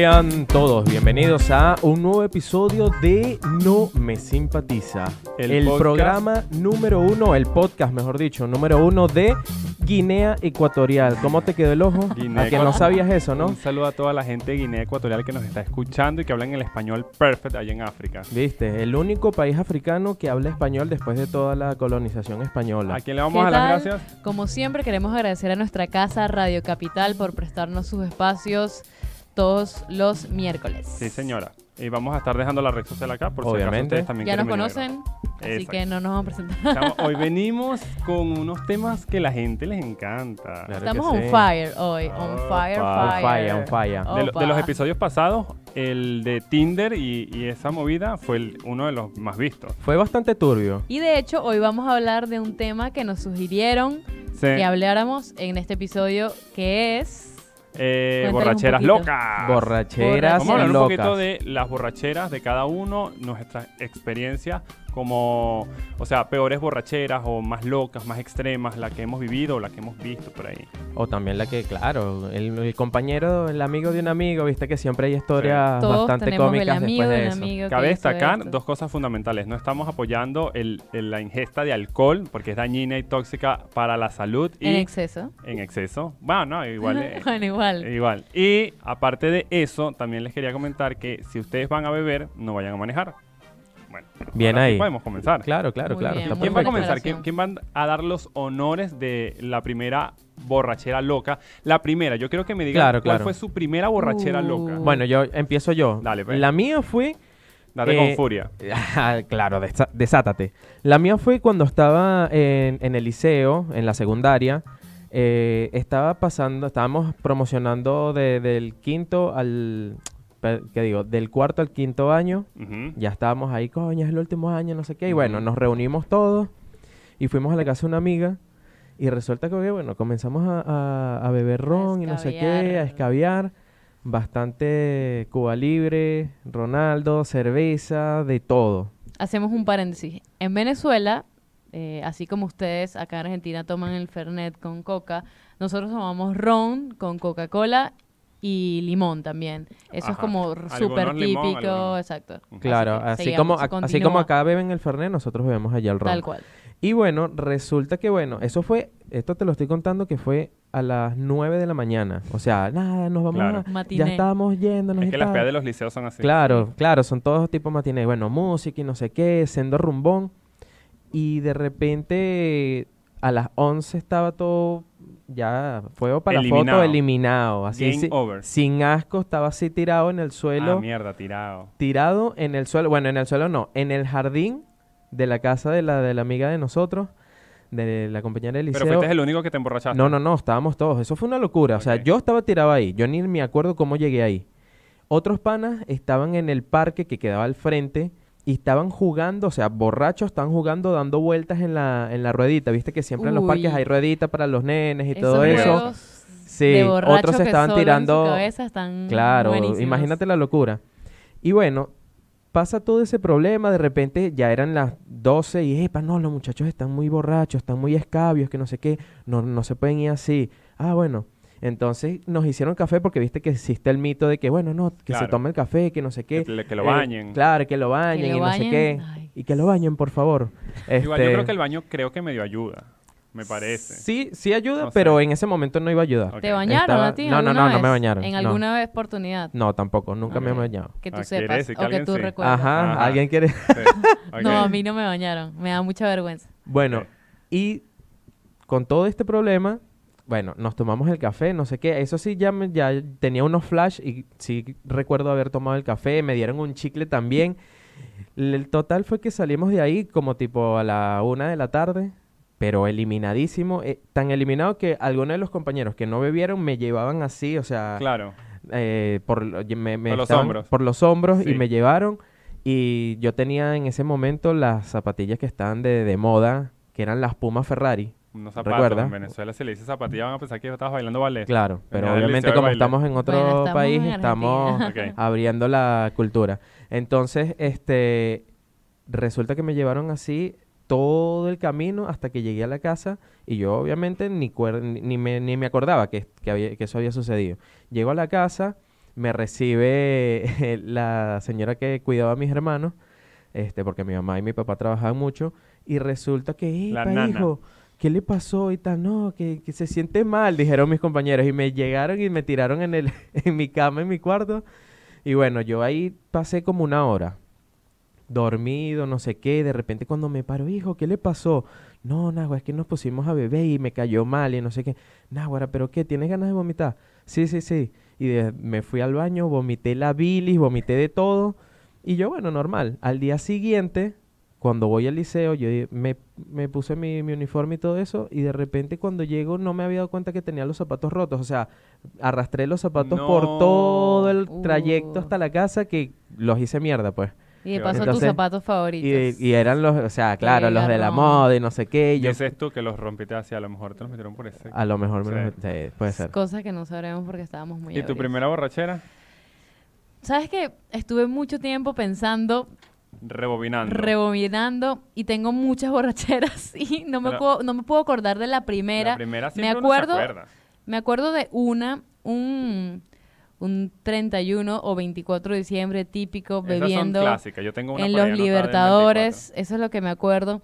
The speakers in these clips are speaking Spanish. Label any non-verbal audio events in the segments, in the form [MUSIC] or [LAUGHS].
Sean todos bienvenidos a un nuevo episodio de No Me Simpatiza. El programa número uno, el podcast, mejor dicho, número uno de Guinea Ecuatorial. ¿Cómo te quedó el ojo? Guinea a que no sabías eso, ¿no? Un saludo a toda la gente de Guinea Ecuatorial que nos está escuchando y que hablan el español perfect allá en África. Viste, el único país africano que habla español después de toda la colonización española. ¿A quién le vamos ¿Qué a dar las gracias? Como siempre queremos agradecer a nuestra casa Radio Capital por prestarnos sus espacios todos los miércoles. Sí, señora. Y vamos a estar dejando la red social acá por si Obviamente. acaso ustedes también Ya nos conocen, así Exacto. que no nos vamos a presentar. hoy [LAUGHS] venimos con unos temas que la gente les encanta. Claro Estamos on sí. fire hoy, on Opa. fire, On fire. fire, on fire. De, lo- de los Opa. episodios pasados, el de Tinder y, y esa movida fue el- uno de los más vistos. Fue bastante turbio. Y de hecho, hoy vamos a hablar de un tema que nos sugirieron Sí. que habláramos en este episodio, que es... Eh, un borracheras locas. Borracheras Vamos a hablar un locas. poquito de las borracheras de cada uno, nuestra experiencia como, o sea, peores borracheras o más locas, más extremas, la que hemos vivido o la que hemos visto por ahí. O también la que, claro, el, el compañero, el amigo de un amigo, viste que siempre hay historias bastante cómicas amigo después de eso. Cabe destacar esto. dos cosas fundamentales. No estamos apoyando el- el- la ingesta de alcohol porque es dañina y tóxica para la salud y En exceso. en exceso. Bueno, no, igual. [LAUGHS] eh, bueno, igual. Igual. Y aparte de eso, también les quería comentar que si ustedes van a beber, no vayan a manejar. Bien ahora sí ahí. podemos comenzar. Claro, claro, Muy claro. bien, está muy ¿Quién va a perfecto. comenzar? ¿Quién, aclaración. quién va a dar los honores de la primera borrachera loca? La primera, yo quiero que me digan Claro, cuál claro. fue su primera borrachera Uh. loca. Bueno, yo empiezo yo. Dale, pues. La mía fue Date eh, con furia. [LAUGHS] Ah, claro, desa- desátate. La mía fue cuando estaba en, en el liceo, en la secundaria. eh, estaba pasando, estábamos promocionando de- del quinto al. ¿Qué digo? Del cuarto al quinto año. Ya estábamos ahí, coño, es el último año, no sé qué. Y bueno, nos reunimos todos y fuimos a la casa de una amiga. Y resulta que, bueno, comenzamos a, a- a beber ron y no sé qué, a escabiar. escabiar. Bastante Cuba Libre, Ronaldo, cerveza, de todo. Hacemos un paréntesis. En Venezuela, eh, así como ustedes acá en Argentina toman el Fernet con coca, nosotros tomamos ron con Coca-Cola y limón también. Eso es como súper típico, exacto. Claro, así, como, así como acá beben el Fernet, nosotros bebemos allá el ron. Tal cual. Y bueno, resulta que bueno, eso fue, esto te lo estoy contando que fue a las 9 de la mañana. O sea, nada, nos vamos Claro. a... Ya estábamos yéndonos Es y que las pedas de los liceos son así. Claro, claro, son todos tipos matiné. Bueno, música y no sé qué, sendo rumbón. Y de repente a las 11 estaba todo ya fuego para Eliminado. foto eliminado, así Game si- over. sin asco, estaba así tirado en el suelo, Ah, mierda, tirado. tirado en el suelo, bueno, en el suelo no, en el jardín de la casa de la de la amiga de nosotros, de la compañera del liceo. Pero fuiste el único que te emborrachaste. No, no, no, estábamos todos. Eso fue una locura. O sea, yo estaba tirado ahí. Yo ni me acuerdo cómo llegué ahí. Otros panas estaban en el parque que quedaba al frente y estaban jugando, o sea, borrachos, estaban jugando, dando vueltas en la, en la ruedita. Viste que siempre en los parques hay ruedita para los nenes y Esos todo eso. juegos Sí, de borracho otros que estaban solo en su tirando. cabeza están Claro, buenísimos. imagínate la locura. Y bueno, pasa todo ese problema, de repente ya eran las 12 y, epa, no, los muchachos están muy borrachos, están muy escabios, que no sé qué, no, no se pueden ir así. Ah, bueno. Entonces nos hicieron café porque viste que existe el mito de que, bueno, no, que se tome el café, que no sé qué. Que, lo Eh, bañen. claro, que lo bañen lo y no sé qué. ay. Y que lo bañen, por favor. Igual yo Este, creo que el baño creo que me dio ayuda. Me parece. Sí, sí ayuda, No sé. pero en ese momento no iba a ayudar. ¿Te bañaron Estaba- a ti? No, no, no, no me bañaron, ¿En no. alguna vez oportunidad? No, tampoco, nunca me he bañado. Que tú Ah, sepas que o que tú sí. recuerdes. Ajá, Ajá. ¿alguien quiere? Sí. [LAUGHS] No, a mí no me bañaron. Me da mucha vergüenza. Bueno, y con todo este problema, bueno, nos tomamos el café, no sé qué. Eso sí, ya, me- ya tenía unos flash y sí recuerdo haber tomado el café. Me dieron un chicle también. El total fue que salimos de ahí como tipo a la una de la tarde, pero eliminadísimo. eh, tan eliminado que algunos de los compañeros que no bebieron me llevaban así, o sea, Claro. eh, por, lo- me- me Por los hombros. por los hombros Sí. y me llevaron. Y yo tenía en ese momento las zapatillas que estaban de, de moda, que eran las Puma Ferrari. Unos zapatos. ¿Recuerda? En Venezuela se le dice zapatilla, van a pensar que estabas bailando ballet. Claro, pero obviamente como estamos en otro Bueno, estamos país, en estamos [LAUGHS] abriendo la cultura. Entonces, este, resulta que me llevaron así todo el camino hasta que llegué a la casa y yo obviamente ni, cuer- ni, me, ni me acordaba que, que, había- que eso había sucedido. Llego a la casa me recibe [LAUGHS] la señora que cuidaba a mis hermanos, este, porque mi mamá y mi papá trabajaban mucho, y resulta que, La "Epa, nana. hijo, ¿qué le pasó? Tal, no, que, que se siente mal, dijeron mis compañeros, y me llegaron y me tiraron en, el, [LAUGHS] en mi cama, en mi cuarto, y bueno, yo ahí pasé como una hora, dormido, no sé qué, de repente cuando me paro, hijo, ¿qué le pasó? No, Nahua, es que nos pusimos a beber y me cayó mal y no sé qué. Nahua, ¿pero qué? ¿Tienes ganas de vomitar? Sí, sí, sí. Y me fui al baño, vomité la bilis, vomité de todo. Y yo, bueno, normal. Al día siguiente, cuando voy al liceo, yo me, me puse mi, mi uniforme y todo eso. Y de repente cuando llego no me había dado cuenta que tenía los zapatos rotos. O sea, arrastré los zapatos por todo el trayecto Uh. hasta la casa que los hice mierda, pues. Y de paso tus Entonces, zapatos favoritos. Y, y eran los, o sea, claro, los de la moda y no sé qué. y yo, Dices tú que los rompiste así, a lo mejor te los metieron por ese. a lo mejor me Sí. los- sí, puede ser. Cosas que no sabremos porque estábamos muy ¿Y tu primera borrachera? ¿Sabes qué? Estuve mucho tiempo pensando, Rebobinando. rebobinando y tengo muchas [LAUGHS] borracheras y no me, Pero- puedo, no me puedo acordar de la primera. La primera me siempre uno se acuerdo, acuerda. me acuerdo de una, un, un 31 o 24 de diciembre típico Esas bebiendo son clásicas. Yo tengo una en los Libertadores, eso es lo que me acuerdo,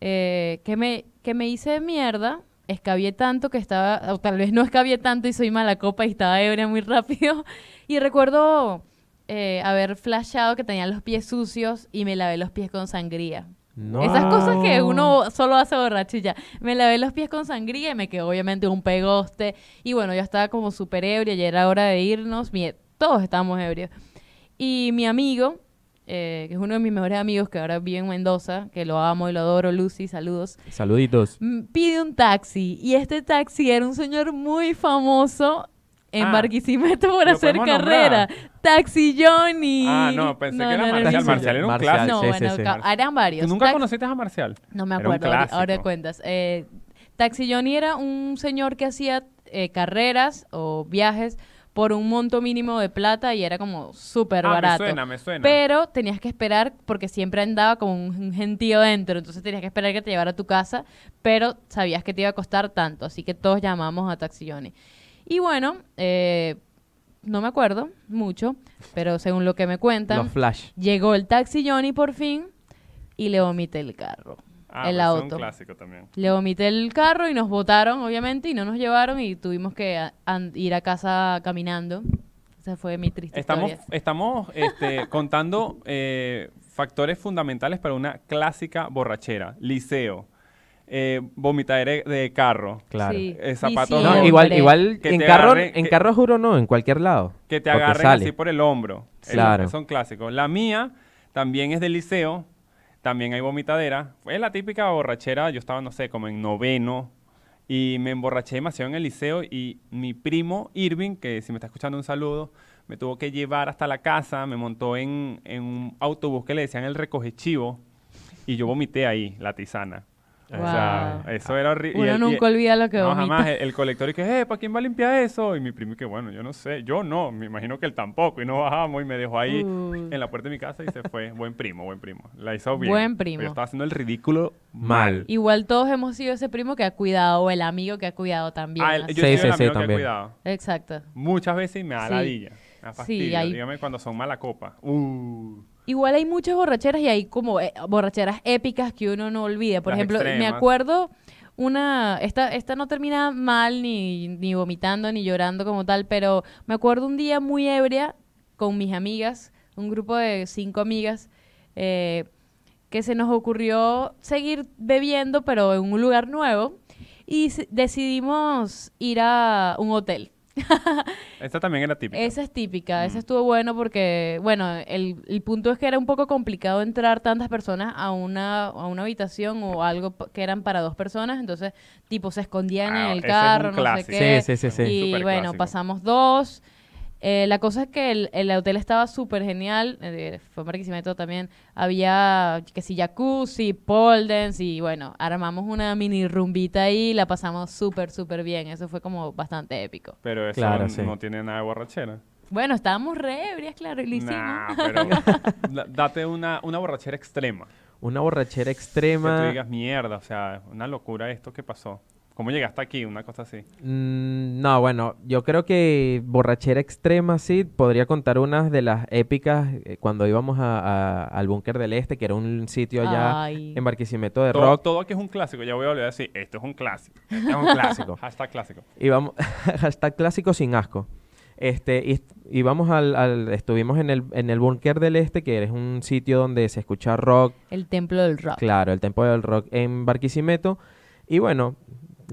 eh, que, me, que me hice de mierda, escabié tanto que estaba, o tal vez no escabié tanto y soy mala copa y estaba ebria muy rápido, [LAUGHS] y recuerdo eh, haber flashado que tenía los pies sucios y me lavé los pies con sangría. No. Esas cosas que uno solo hace borracho y ya. Me lavé los pies con sangría y me quedó obviamente un pegoste. Y bueno, yo estaba como súper ebria, ya era hora de irnos. mi- todos estábamos ebrios. Y mi amigo, eh, que es uno de mis mejores amigos que ahora vive en Mendoza, que lo amo y lo adoro, Lucy, saludos, Saluditos. mm, pide un taxi. Y este taxi era un señor muy famoso en Ah, Barquisimeto por ¿lo hacer carrera. Taxi Johnny. Ah, no, pensé que era no, Marcial. no, Marcial era un Marcial, clásico. No, sí, bueno, sí, sí. ca- eran varios. ¿Tú nunca Tax- conociste a Marcial? no me Era un acuerdo, ahora, ahora cuentas. Eh, Taxi Johnny era un señor que hacía eh, carreras o viajes por un monto mínimo de plata y era como súper Ah, barato. me suena, me suena. Pero tenías que esperar porque siempre andaba como un, un gentío dentro, entonces tenías que esperar que te llevara a tu casa, pero sabías que te iba a costar tanto, así que todos llamamos a Taxi Johnny. Y bueno, eh, no me acuerdo mucho, pero según lo que me cuentan, Los flash. llegó el Taxi Johnny por fin y le vomité el carro. Ah, el pues, es auto. un clásico también. Le vomité el carro y nos botaron, obviamente, y no nos llevaron y tuvimos que a- ir a casa caminando. Esa fue mi triste Estamos, historia. estamos este, [LAUGHS] contando eh, factores fundamentales para una clásica borrachera. Liceo, eh, vomitadera de carro, Claro. Sí, Eh, zapatos sí, No, igual, igual Que en carro, en que- carro juro no, en cualquier lado. que te agarren sale. así por el hombro. El- Claro. son clásicos. La mía también es del liceo, también hay vomitadera. Fue la típica borrachera, yo estaba, no sé, como en noveno, y me emborraché demasiado en el liceo y mi primo Irving, que si me está escuchando un saludo, me tuvo que llevar hasta la casa, me montó en, en un autobús que le decían el recoge chivo y yo vomité ahí, la tisana. O sea, Wow. eso era horrible. Uno nunca olvida lo que No, vomita. jamás. El, el colector y que, eh, ¿para quién va a limpiar eso? Y mi primo y que, bueno, yo no sé. Yo no, me imagino que él tampoco. Y no bajamos y me dejó ahí en la puerta de mi casa y se fue. [LAUGHS] buen primo, buen primo. La hizo bien. Buen primo. Pero yo estaba haciendo el ridículo Mal. Igual todos hemos sido ese primo que ha cuidado o el amigo que ha cuidado también. Ah, el- yo Sí, soy sí, el sí, amigo que he también. cuidado. Exacto. Muchas veces y me da Sí. ladilla. Me da Sí, fastidio. hay- Dígame cuando son mala copa. Uh. Igual hay muchas borracheras y hay como eh, borracheras épicas que uno no olvida. Por Las ejemplo, me acuerdo una, esta, esta no termina mal ni, ni vomitando ni llorando como tal, pero me acuerdo un día muy ebria con mis amigas, un grupo de cinco amigas, eh, que se nos ocurrió seguir bebiendo pero en un lugar nuevo y decidimos ir a un hotel. [LAUGHS] Esta también era típica. Esa es típica, esa Mm. estuvo bueno porque, bueno, el, el punto es que era un poco complicado entrar tantas personas a una, a una habitación o algo que eran para dos personas, entonces, tipo, se escondían Ah, en el ese es un carro, no sé qué. Sí, sí, sí, sí. Y bueno, clásico. pasamos dos. Eh, la cosa es que el, el hotel estaba súper genial, eh, fue en Barquisimeto también, había que si jacuzzi, pole dance y bueno, armamos una mini rumbita ahí, la pasamos súper, súper bien, eso fue como bastante épico. Pero eso Claro, no, sí. no tiene nada de borrachera. Bueno, estábamos re ebrias, claro, y lo hicimos. Nah, [LAUGHS] pero da- date una, una borrachera extrema. Una borrachera Que tú extrema. digas, mierda, o sea, una locura esto que pasó. ¿Cómo llegaste aquí? Una cosa así. Mm, no, bueno, yo creo que borrachera extrema, sí, podría contar unas de las épicas eh, cuando íbamos a- a- al Búnker del Este, que era un sitio allá Ay. en Barquisimeto de Todo, rock. todo aquí es un clásico. Ya voy a volver a decir, esto es un clásico. [LAUGHS] Es un clásico. [LAUGHS] Hashtag clásico. íbamos, [LAUGHS] hashtag clásico sin asco. Este, íbamos al, al- estuvimos en el, en el Búnker del Este, que es un sitio donde se escucha rock, El templo del rock. Claro, el Templo del Rock en Barquisimeto. Y bueno,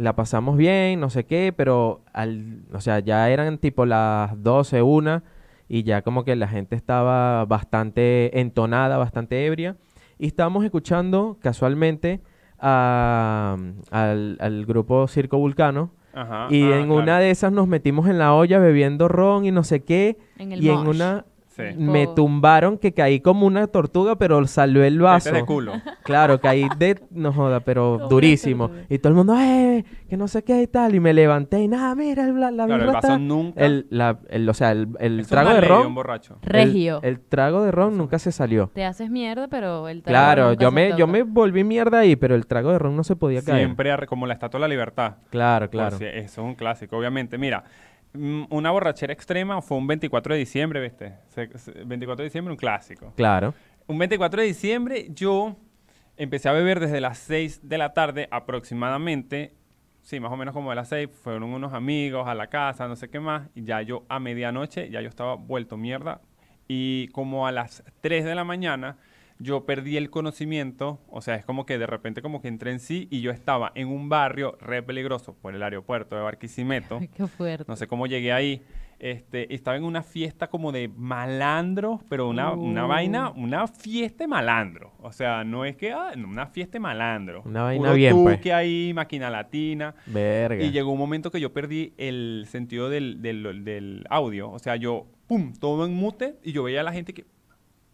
la pasamos bien, no sé qué, pero al, o sea, ya eran tipo las 12, una, y ya como que la gente estaba bastante entonada, bastante ebria. Y estábamos escuchando casualmente a- al, al grupo Circo Vulcano. Ajá. y ah, en claro. una de esas nos metimos en la olla bebiendo ron y no sé qué. En el y en una Sí. me tumbaron que caí como una tortuga, pero salió el vaso. Este de culo. Claro, caí de, no joda, pero Como durísimo. una. Y todo el mundo, ¡eh! Que no sé qué y tal. Y me levanté y nada, mira, el, la, la Claro, el birra vaso está- nunca. El, la- el- o sea, el, el Eso es trago una de ley un ron. borracho. el- Regio. El, trago de ron nunca se salió. Te haces mierda, pero el trago Claro, nunca yo se me, yo toca. me volví mierda ahí, pero el trago de ron no se podía caer. Siempre arre- como la estatua de la libertad. Claro, claro. si- eso es un clásico, obviamente. Mira, una borrachera extrema fue un 24 de diciembre, ¿viste? Se- se- 24 de diciembre, un clásico. Claro. Un 24 de diciembre yo empecé a beber desde las 6 de la tarde aproximadamente. Sí, más o menos como de las 6. Fueron unos amigos a la casa, no sé qué más. Y ya yo a medianoche, ya yo estaba vuelto mierda. Y como a las 3 de la mañana, yo perdí el conocimiento. O sea, es como que de repente como que entré en sí y yo estaba en un barrio re peligroso por el aeropuerto de Barquisimeto. [LAUGHS] Qué fuerte. No sé cómo llegué ahí. Este, estaba en una fiesta como de malandros, pero una, una Uh. vaina, una fiesta de malandro. O sea, no es que, ah, una fiesta de malandro. Una vaina Puro bien, pues. tuque ahí, máquina latina. Verga. Y llegó un momento que yo perdí el sentido del, del- del audio. O sea, yo, pum, todo en mute y yo veía a la gente que...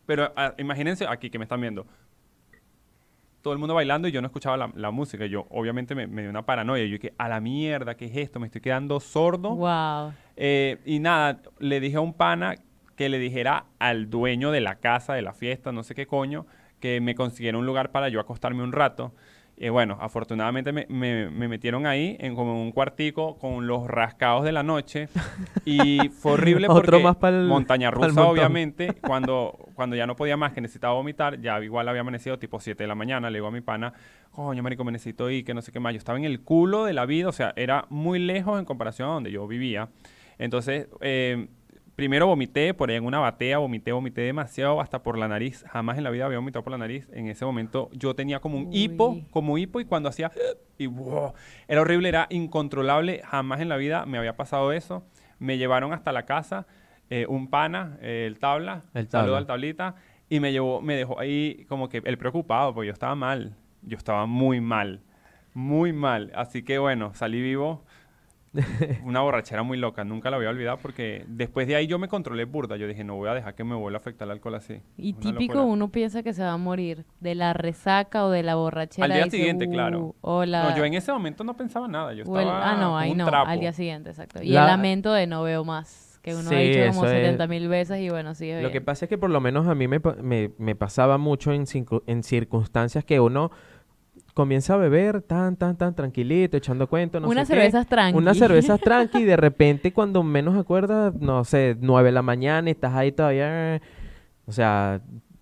Pero ah, imagínense aquí que me están viendo. Todo el mundo bailando y yo no escuchaba la, la música. Yo, obviamente, me, me dio una paranoia. Yo dije, a la mierda, ¿qué es esto? Me estoy quedando sordo. Wow. Eh, y nada, le dije a un pana que le dijera al dueño de la casa, de la fiesta, no sé qué coño, que me consiguiera un lugar para yo acostarme un rato. Y bueno, afortunadamente me, me- me metieron ahí en como un cuartico con los rascados de la noche. Y [LAUGHS] fue horrible Otro porque más pa'l- montaña rusa, obviamente, [LAUGHS] cuando, cuando ya no podía más, que necesitaba vomitar, ya igual había amanecido tipo 7 de la mañana, le digo a mi pana, coño, marico, me necesito ir, que no sé qué más. Yo estaba en el culo de la vida, o sea, era muy lejos en comparación a donde yo vivía. Entonces, eh, primero vomité por ahí en una batea, vomité, vomité demasiado hasta por la nariz. Jamás en la vida había vomitado por la nariz. En ese momento yo tenía como un hipo, como hipo, y cuando hacía... Y wow, era horrible, era incontrolable. Jamás en la vida me había pasado eso. Me llevaron hasta la casa eh, un pana, eh, el tabla, El saludo Tabla. al tablita, y me llevó, me dejó ahí como que el preocupado, porque yo estaba mal. Yo estaba muy mal, muy mal. Así que bueno, salí vivo. [LAUGHS] Una borrachera muy loca, nunca la voy a olvidar porque después de ahí yo me controlé burda. Yo dije, no voy a dejar que me vuelva a afectar el alcohol así. Y Una típico locura. uno piensa que se va a morir de la resaca o de la borrachera. Al día dice, siguiente, "Uh, claro. Hola. No, yo en ese momento no pensaba nada. Yo el- estaba ah, no, ahí un no. trapo. Al día siguiente, exacto. Y La- el lamento de no veo más. Que uno ha Sí, dicho como eso es- 70 mil veces y bueno, sigue Lo que pasa es que por lo menos a mí me, me- me pasaba mucho en, en circunstancias que uno comienza a beber tan, tan, tan tranquilito, echando cuentos, no Unas sé qué. cervezas tranqui. Unas cervezas [LAUGHS] tranqui y de repente cuando menos acuerdas, no sé, nueve de la mañana y estás ahí todavía, o sea,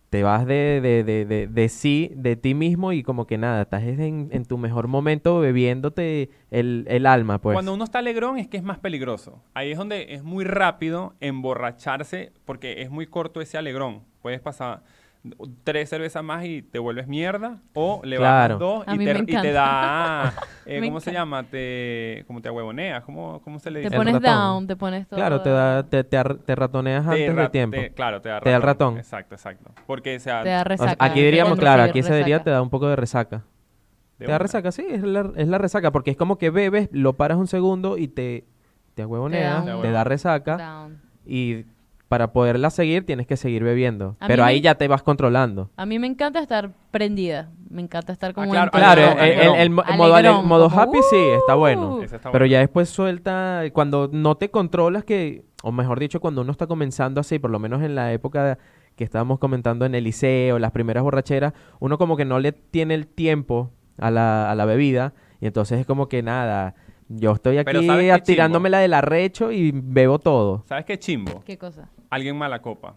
te vas de, de, de, de, de sí, de ti mismo y como que nada, estás en, en tu mejor momento bebiéndote el, el alma, pues. Cuando uno está alegrón es que es más peligroso. Ahí es donde es muy rápido emborracharse porque es muy corto ese alegrón. Puedes pasar tres cervezas más y te vuelves mierda o le Claro. dos A y te, y te da... [LAUGHS] eh, ¿Cómo se llama? Te, como te ahuevoneas. ¿Cómo, ¿Cómo se le Te dice? El pones down, te pones todo. Claro, te, da, te, te, ar- te ratoneas Te antes de ra- tiempo. te- claro, te da Te da el ratón. Exacto, exacto. Porque, o sea, Te da O sea, resaca. aquí diríamos, claro, aquí se diría te da un poco de resaca. de Te da resaca, sí, es la, es la resaca, porque es como que bebes, lo paras un segundo y te, te ahuevoneas, un- te da resaca Down. y para poderla seguir tienes que seguir bebiendo. A Pero ahí me- ya te vas controlando. A mí me encanta estar prendida. Me encanta estar como claro, en Claro, el, el- el- el mo- el modo, happy sí, está bueno. uh. Está Pero bueno. ya después suelta, cuando no te controlas que, o mejor dicho, cuando uno está comenzando así, por lo menos en la época que estábamos comentando en el liceo, las primeras borracheras, uno como que no le tiene el tiempo a la, a la bebida Y entonces es como que nada, yo estoy Pero aquí ¿sabes qué chimbo? tirándomela del arrecho y bebo todo. ¿Sabes qué chimbo? ¿Qué cosa? Alguien mala copa,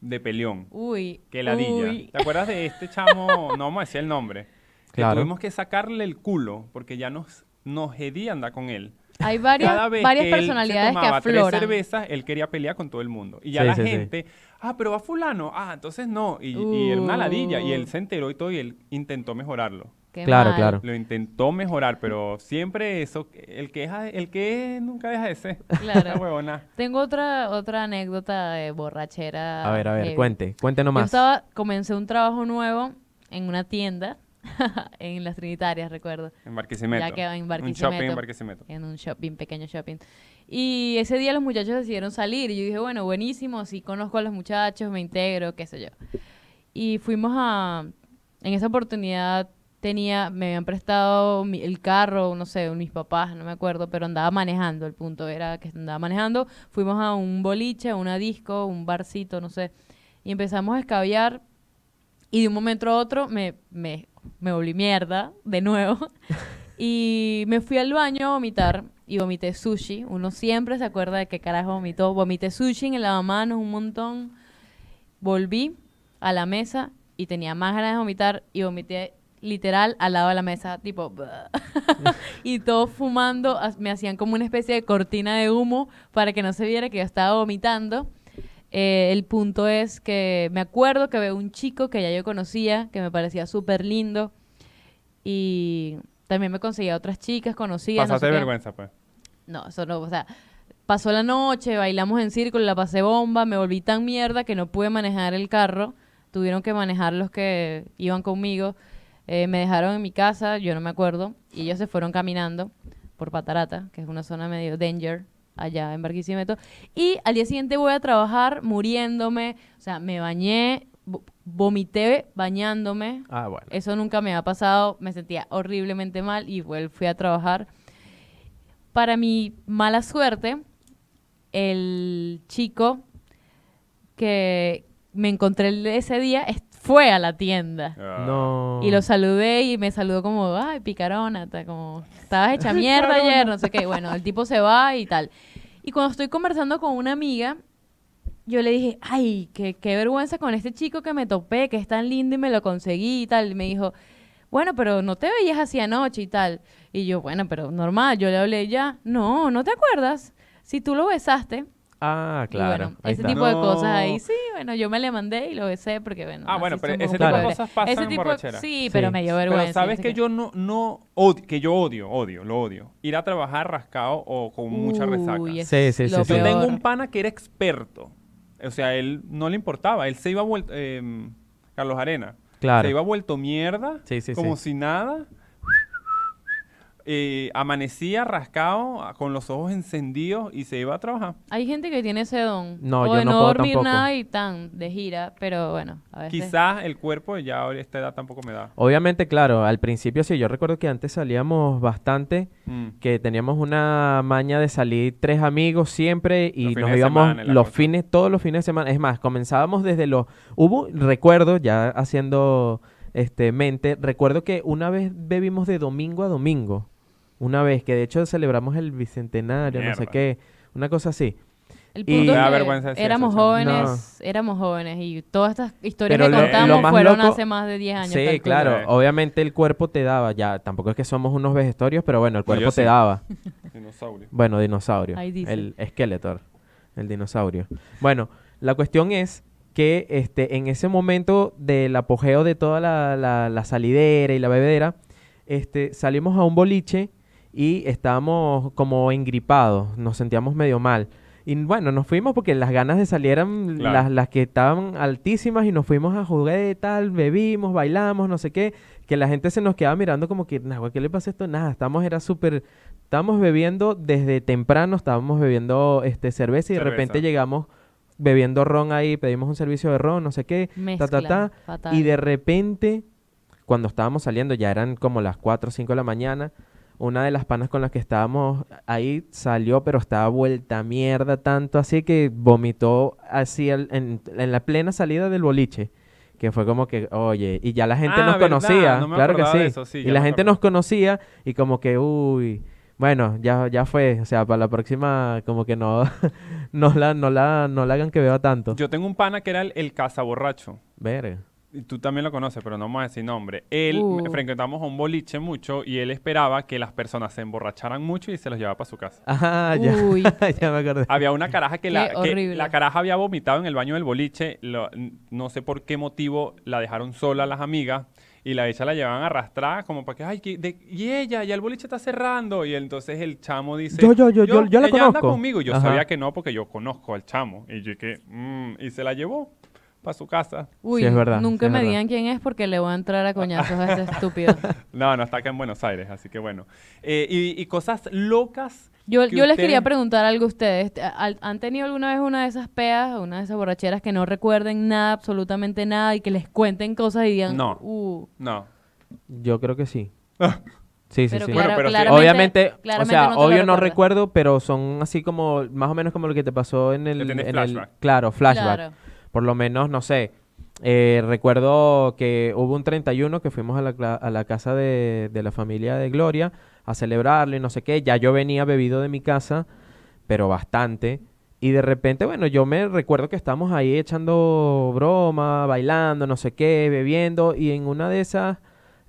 de peleón. Uy. Que ladilla. uy. ¿Te acuerdas de este chamo? [LAUGHS] No vamos a decir el nombre. Que Claro. tuvimos que sacarle el culo porque ya nos, nos hedía andar con él. Hay varias, Cada vez varias que él personalidades se que tomaba tres afloran. cervezas, él quería pelear con todo el mundo. Y ya Sí, la sí, sí. gente, ah, pero va fulano. Ah, entonces no. Y, y era una ladilla. Y él Uh. se enteró y todo y él intentó mejorarlo. Qué Claro, mal. claro. Lo intentó mejorar, pero siempre eso, el que es, el que es nunca deja de ser. [LAUGHS] Claro. Huevona. Tengo otra, otra anécdota de borrachera. A ver, a ver, heavy. cuente, cuente Yo nomás. estaba, comencé un trabajo nuevo en una tienda [LAUGHS] en las Trinitarias, recuerdo. En Barquisimeto. Ya quedó en Un Barquisimeto. shopping en Barquisimeto. en un shopping, pequeño shopping. Y ese día los muchachos decidieron salir y yo dije, bueno, buenísimo, sí conozco a los muchachos, me integro, qué sé yo. Y fuimos a, en esa oportunidad tenía, me habían prestado mi- el carro, no sé, mis papás, no me acuerdo, pero andaba manejando, el punto era que andaba manejando, fuimos a un boliche, a una disco, un barcito, no sé, y empezamos a escabiar y de un momento a otro me, me, me volví mierda de nuevo [LAUGHS] y me fui al baño a vomitar y vomité sushi. Uno siempre se acuerda de qué carajo vomitó. Vomité sushi en el lavamanos un montón. Volví a la mesa y tenía más ganas de vomitar y vomité literal al lado de la mesa, tipo... [LAUGHS] y todos fumando, me hacían como una especie de cortina de humo para que no se viera que yo estaba vomitando. Eh, el punto es que me acuerdo que veo un chico que ya yo conocía, que me parecía súper lindo. Y también me conseguía otras chicas conocidas. no Pasaste sé qué. vergüenza, pues. No, eso no, o sea, pasó la noche, bailamos en círculo, la pasé bomba, me volví tan mierda que no pude manejar el carro. Tuvieron que manejar los que iban conmigo. Eh, me dejaron en mi casa, yo no me acuerdo, y ellos se fueron caminando por Patarata, que es una zona medio danger allá en Barquisimeto. Y al día siguiente voy a trabajar muriéndome, o sea, me bañé, vo- vomité bañándome. Ah, bueno. Eso nunca me ha pasado, me sentía horriblemente mal y fui a trabajar. Para mi mala suerte, el chico que me encontré ese día fue a la tienda. Ah. No. Y lo saludé y me saludó como, ay, picarona, como, estabas hecha [LAUGHS] mierda ayer, no sé qué. Bueno, el tipo se va y tal. Y cuando estoy conversando con una amiga, yo le dije, ay, qué, qué vergüenza con este chico que me topé, que es tan lindo y me lo conseguí y tal. Y me dijo, bueno, pero no te veías así anoche y tal. Y yo, bueno, pero normal, yo le hablé ya. No, ¿no te acuerdas? Si tú lo besaste. Ah, Y claro. bueno, ahí ese está. tipo de No. cosas ahí. Sí, bueno, yo me le mandé y lo besé porque, bueno. Ah, así bueno, pero ese tipo de cosas pasan Ese en tipo borrachera. Sí, Sí. pero me dio vergüenza. Pero sabes que yo no, no od- que yo odio, odio, lo odio. Ir a trabajar rascado o con mucha resaca. Uy, Sí, es sí, sí, lo sí. Yo tengo peor. un pana que era experto. O sea, él no le importaba. Él se iba vuelto... Carlos Arena. Claro. Se iba vuelto mierda. Sí, sí, como sí. si nada. Eh, amanecía rascado, con los ojos encendidos y se iba a trabajar. Hay gente que tiene ese don. No, o yo de no no puedo dormir tampoco. nada y tan de gira, pero bueno, a veces. Quizás el cuerpo ya a esta edad tampoco me da. Obviamente, claro, al principio sí, yo recuerdo que antes salíamos bastante, Mm. que teníamos una maña de salir tres amigos siempre y nos íbamos semana los cosa. fines, todos los fines de semana. Es más, comenzábamos desde los... Hubo, recuerdo, ya haciendo este mente, recuerdo que una vez bebimos de domingo a domingo. Una vez, que de hecho celebramos el bicentenario, no sé qué, una cosa así. El y- punto Me da es que vergüenza decir éramos eso, jóvenes, éramos jóvenes y todas estas historias Pero que lo- contamos lo más fueron loco- hace más de 10 años. Sí, claro, obviamente el cuerpo te daba, ya, tampoco es que somos unos vejestorios, pero bueno, el No, cuerpo te sí. daba. [LAUGHS] Dinosaurio. Bueno, dinosaurio. Ahí dice. El Skeletor. El dinosaurio. Bueno, la cuestión es que este, en ese momento del apogeo de toda la, la- la salidera y la bebedera, este, salimos a un boliche y estábamos como engripados, nos sentíamos medio mal. Y bueno, nos fuimos porque las ganas de salir eran Claro. las, las que estaban altísimas y nos fuimos a jugar y tal, bebimos, bailamos, no sé qué, que la gente se nos quedaba mirando como que, "Nah, ¿qué le pasa a esto? Nada, estamos, era súper, estábamos bebiendo desde temprano, estábamos bebiendo este cerveza y de repente llegamos bebiendo ron ahí, pedimos un servicio de ron, no sé qué, ta, Mezcla, ta, ta, fatal. y de repente, cuando estábamos saliendo, ya eran como las 4 o 5 de la mañana, una de las panas con las que estábamos ahí salió, pero estaba vuelta a mierda tanto así que vomitó así al- en, en la plena salida del boliche. Que fue como que, oye, y ya la gente Ah, nos ¿verdad? conocía, No me claro que sí. de eso, sí, y la gente acordé. nos conocía y como que, uy, bueno, ya, ya fue. O sea, para la próxima, como que no, [LAUGHS] no, la, no, la, no la hagan que beba tanto. Yo tengo un pana que era el, el cazaborracho. Verga. Y tú también lo conoces, pero no vamos a decir nombre. Él, Uh. frecuentamos a un boliche mucho y él esperaba que las personas se emborracharan mucho y se los llevaba para su casa. Ajá, ya, Uy. [LAUGHS] ya me acordé. Había una caraja que, la, que horrible. la caraja había vomitado en el baño del boliche. lo- no sé por qué motivo la dejaron sola las amigas y la hecha la llevaban arrastrada como para que, ay, ¿qué- de- y ella, ya el boliche está cerrando. Y entonces el chamo dice, Yo, yo, yo, yo- yo la ella anda conozco". conmigo. Y yo Ajá. sabía que no porque yo conozco al chamo. Y yo que, "Mm", y se la llevó para su casa. Uy, Sí, es verdad, nunca sí, es me verdad. digan quién es porque le voy a entrar a coñazos a este [LAUGHS] estúpido. No, no está acá en Buenos Aires, así que bueno. Eh, y, y cosas locas. Yo, que yo les quería preguntar algo a ustedes. ¿Al- ¿Han tenido alguna vez una de esas peas, una de esas borracheras que no recuerden nada, absolutamente nada, y que les cuenten cosas y digan, No. uh, No. Yo creo que sí. [LAUGHS] Sí, sí, pero sí. Pero claramente, Obviamente, o sea, no obvio no recuerdo, pero son así como, más o menos como lo que te pasó el... En el- flashback. claro, flashback. Claro. Por lo menos, no sé. eh, recuerdo que hubo un 31 que fuimos a la, a la casa de, de la familia de Gloria a celebrarlo y no sé qué. Ya yo venía bebido de mi casa, pero bastante. Y de repente, bueno, yo me recuerdo que estábamos ahí echando broma, bailando, no sé qué, bebiendo. Y en una de esas,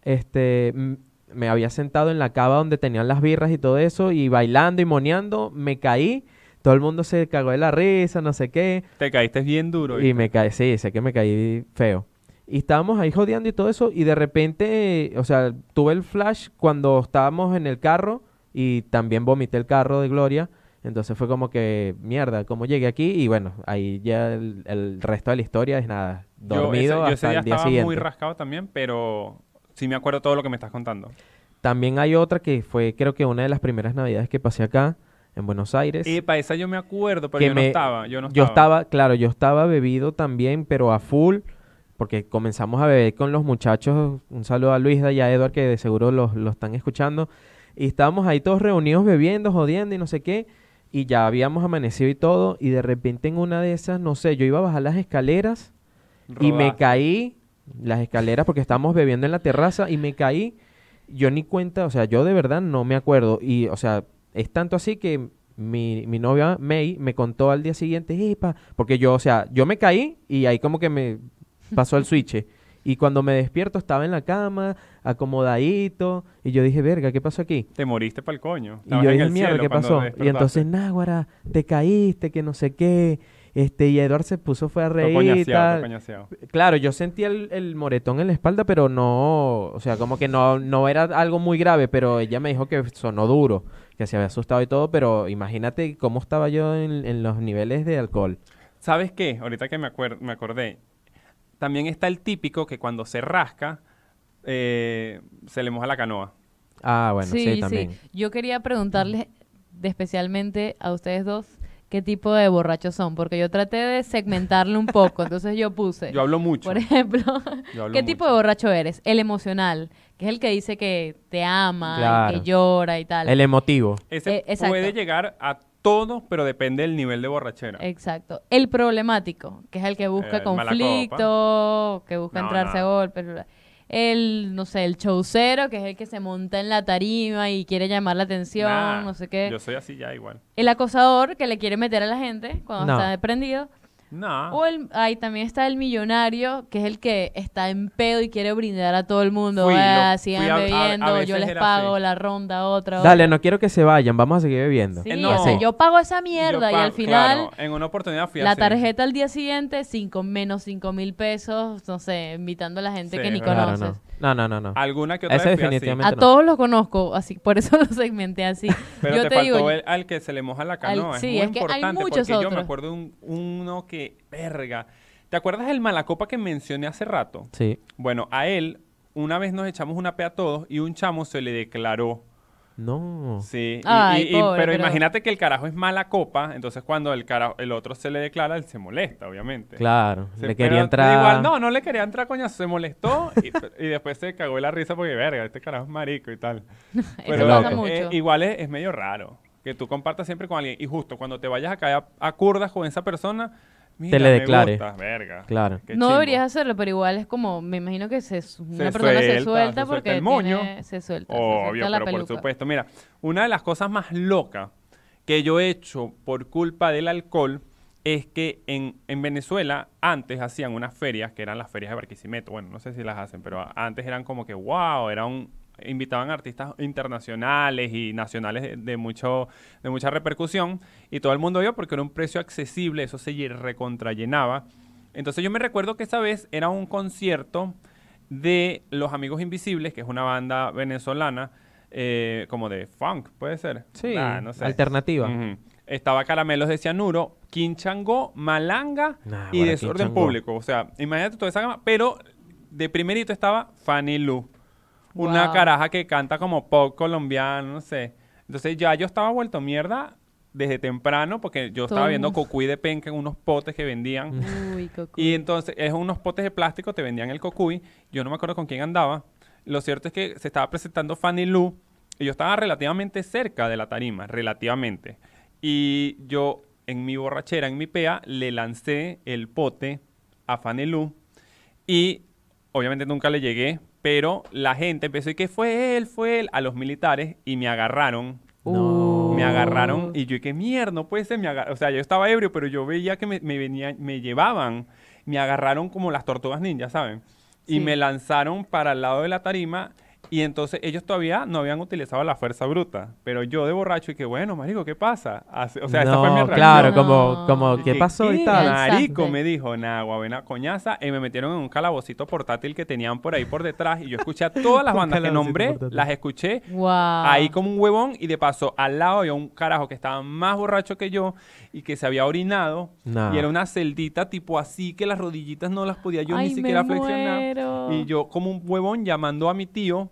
este, me había sentado en la cava donde tenían las birras y todo eso. Y bailando y moneando, me caí. Todo el mundo se cagó de la risa, no sé qué. Te caíste bien duro. Y me caí, sí, sé que me caí feo. Y estábamos ahí jodeando y todo eso, y de repente, o sea, tuve el flash cuando estábamos en el carro y también vomité el carro de Gloria. Entonces fue como que, mierda, ¿cómo llegué aquí? Y bueno, ahí ya el, el resto de la historia es nada, Yo ese- dormido yo ese hasta día el día estaba siguiente. muy rascado también, pero sí me acuerdo todo lo que me estás contando. También hay otra que fue, creo que una de las primeras navidades que pasé acá, en Buenos Aires. Y para esa yo me acuerdo, pero que yo no estaba. Yo no Yo estaba. estaba, claro, yo estaba bebido también, pero a full, porque comenzamos a beber con los muchachos. Un saludo a Luisa y a Edward, que de seguro los, los están escuchando. Y estábamos ahí todos reunidos bebiendo, jodiendo y no sé qué. Y ya habíamos amanecido y todo. Y de repente en una de esas, no sé, yo iba a bajar las escaleras y me caí, las escaleras, porque estábamos bebiendo en la terraza y me caí. Yo ni cuenta, o sea, yo de verdad no me acuerdo. Y, o sea, es tanto así que mi, mi novia May me contó al día siguiente, "Epa", porque yo, o sea, yo me caí y ahí como que me [LAUGHS] pasó el switch. Y cuando me despierto estaba en la cama, acomodadito, y yo dije, verga, ¿qué pasó aquí? Te moriste para el coño. Y yo en dije, el mierda, ¿qué pasó? Y entonces, Náguara, te caíste, que no sé qué. Este, y Edward se puso, fue a reír y coñaseado, todo tal. coñaseado. Claro, yo sentía el, el moretón en la espalda, pero no, o sea, como que no, no era algo muy grave, pero ella me dijo que sonó duro, que se había asustado y todo, pero imagínate cómo estaba yo en, en los niveles de alcohol. ¿Sabes qué? Ahorita que me, acuer- me acordé. También está el típico que cuando se rasca, eh, se le moja la canoa. Ah, bueno, sí, también. Yo quería preguntarles de especialmente a ustedes dos qué tipo de borrachos son, porque yo traté de segmentarlo un poco, entonces yo puse, Yo hablo mucho. por ejemplo, [LAUGHS] ¿qué tipo mucho. de borracho eres? El emocional, que es el que dice que te ama, y Claro. que llora y tal. El emotivo. Ese Eh, exacto. puede llegar a todos, pero depende del nivel de borrachera. Exacto. El problemático, que es el que busca El mala conflicto, que busca No, entrarse no. a golpes. El, no sé, el showcero, que es el que se monta en la tarima y quiere llamar la atención, Nah, no sé qué. Yo soy así ya igual. El acosador, que le quiere meter a la gente cuando No. está prendido. No. O el, ahí también está el millonario, que es el que está en pedo y quiere brindar a todo el mundo. Fui, "Ah, lo- sigan a- a bebiendo, yo les pago así. la ronda, otra. Dale, otra". no quiero que se vayan, vamos a seguir bebiendo. Sí, Eh, no. o sea, yo pago esa mierda y al final claro, en una oportunidad fui la así. tarjeta al día siguiente, cinco, menos cinco mil pesos, no sé, invitando a la gente Sí, que ni. Claro, conoces. no. No, no, no, no. Alguna que otra Ese vez fui así. definitivamente A no. todos los conozco, así, por eso [LAUGHS] lo segmenté así. Pero yo te, te, faltó digo, el- al que se le moja la canoa. sí, es muy es que hay importante muchos porque yo me otros. acuerdo de un- uno que, verga. ¿Te acuerdas del malacopa que mencioné hace rato? Sí. Bueno, a él una vez nos echamos una pea todos y un chamo se le declaró. No. Sí, y- Ay, y- y- pobre, pero pero- imagínate que el carajo es mala copa, entonces cuando el, cara, el otro se le declara, él se molesta, obviamente. Claro, Se- le pero quería entrar. Igual, no, no le quería entrar, coño, se molestó y, y después se cagó la risa porque, verga, este carajo es marico y tal. [LAUGHS] loco. pasa mucho. eh, igual es, es medio raro que tú compartas siempre con alguien y justo cuando te vayas a caer a, a curdas con esa persona, Mira, le me declare. gusta, verga. Claro. Qué no deberías hacerlo, pero igual es como, me imagino que se, una Se persona se suelta, se suelta suelta porque el moño. tiene- se suelta, se Obvio, suelta la pero por supuesto. Mira, una de las cosas más locas que yo he hecho por culpa del alcohol es que en, en Venezuela antes hacían unas ferias, que eran las ferias de Barquisimeto. Bueno, no sé si las hacen, pero antes eran como que, wow, era un, invitaban artistas internacionales y nacionales de, de mucho, de mucha repercusión y todo el mundo iba porque era un precio accesible, eso se lle- recontrallenaba. Entonces yo me recuerdo que esa vez era un concierto de Los Amigos Invisibles, que es una banda venezolana, eh, como de funk, puede ser. Sí, Ah, no sé. alternativa. Estaba Caramelos de Cianuro, Quinchangó, Malanga Nah, y Desorden. Público. O sea, imagínate toda esa gama. Pero de primerito estaba Fanny Lu, una Wow. caraja que canta como pop colombiano, no sé. Entonces ya yo estaba vuelto mierda desde temprano porque yo estaba viendo cocuy de penca en unos potes que vendían. Uy. Y entonces, es unos potes de plástico, te vendían el cocuy. Yo no me acuerdo con quién andaba. Lo cierto es que se estaba presentando Fanny Lu y yo estaba relativamente cerca de la tarima, relativamente. Y yo, en mi borrachera, en mi pea, le lancé el pote a Fanny Lu y obviamente nunca le llegué, pero la gente empezó y que fue él, fue él, a los militares y me agarraron. No. me agarraron y yo que mierda, no puede ser, me o sea, yo estaba ebrio, pero yo veía que me, me venía, me llevaban, me agarraron como las tortugas ninjas, ¿saben? Y me lanzaron para el lado de la tarima y entonces ellos todavía no habían utilizado la fuerza bruta, pero yo de borracho y que bueno, marico, ¿qué pasa? Hace- o sea, esa fue mi No, reacción. claro, No. como, como, ¿qué pasó y. Marico, me dijo, nah, guavena coñaza, y me metieron en un calabocito portátil que tenían por ahí por detrás, y yo escuché a [LAUGHS] todas las bandas que nombré, portátil. las escuché, Wow. ahí como un huevón y de paso al lado había un carajo que estaba más borracho que yo y que se había orinado Nah. y era una celdita tipo así que las rodillitas no las podía yo Ay, ni me siquiera flexionar muero. y yo como un huevón llamando a mi tío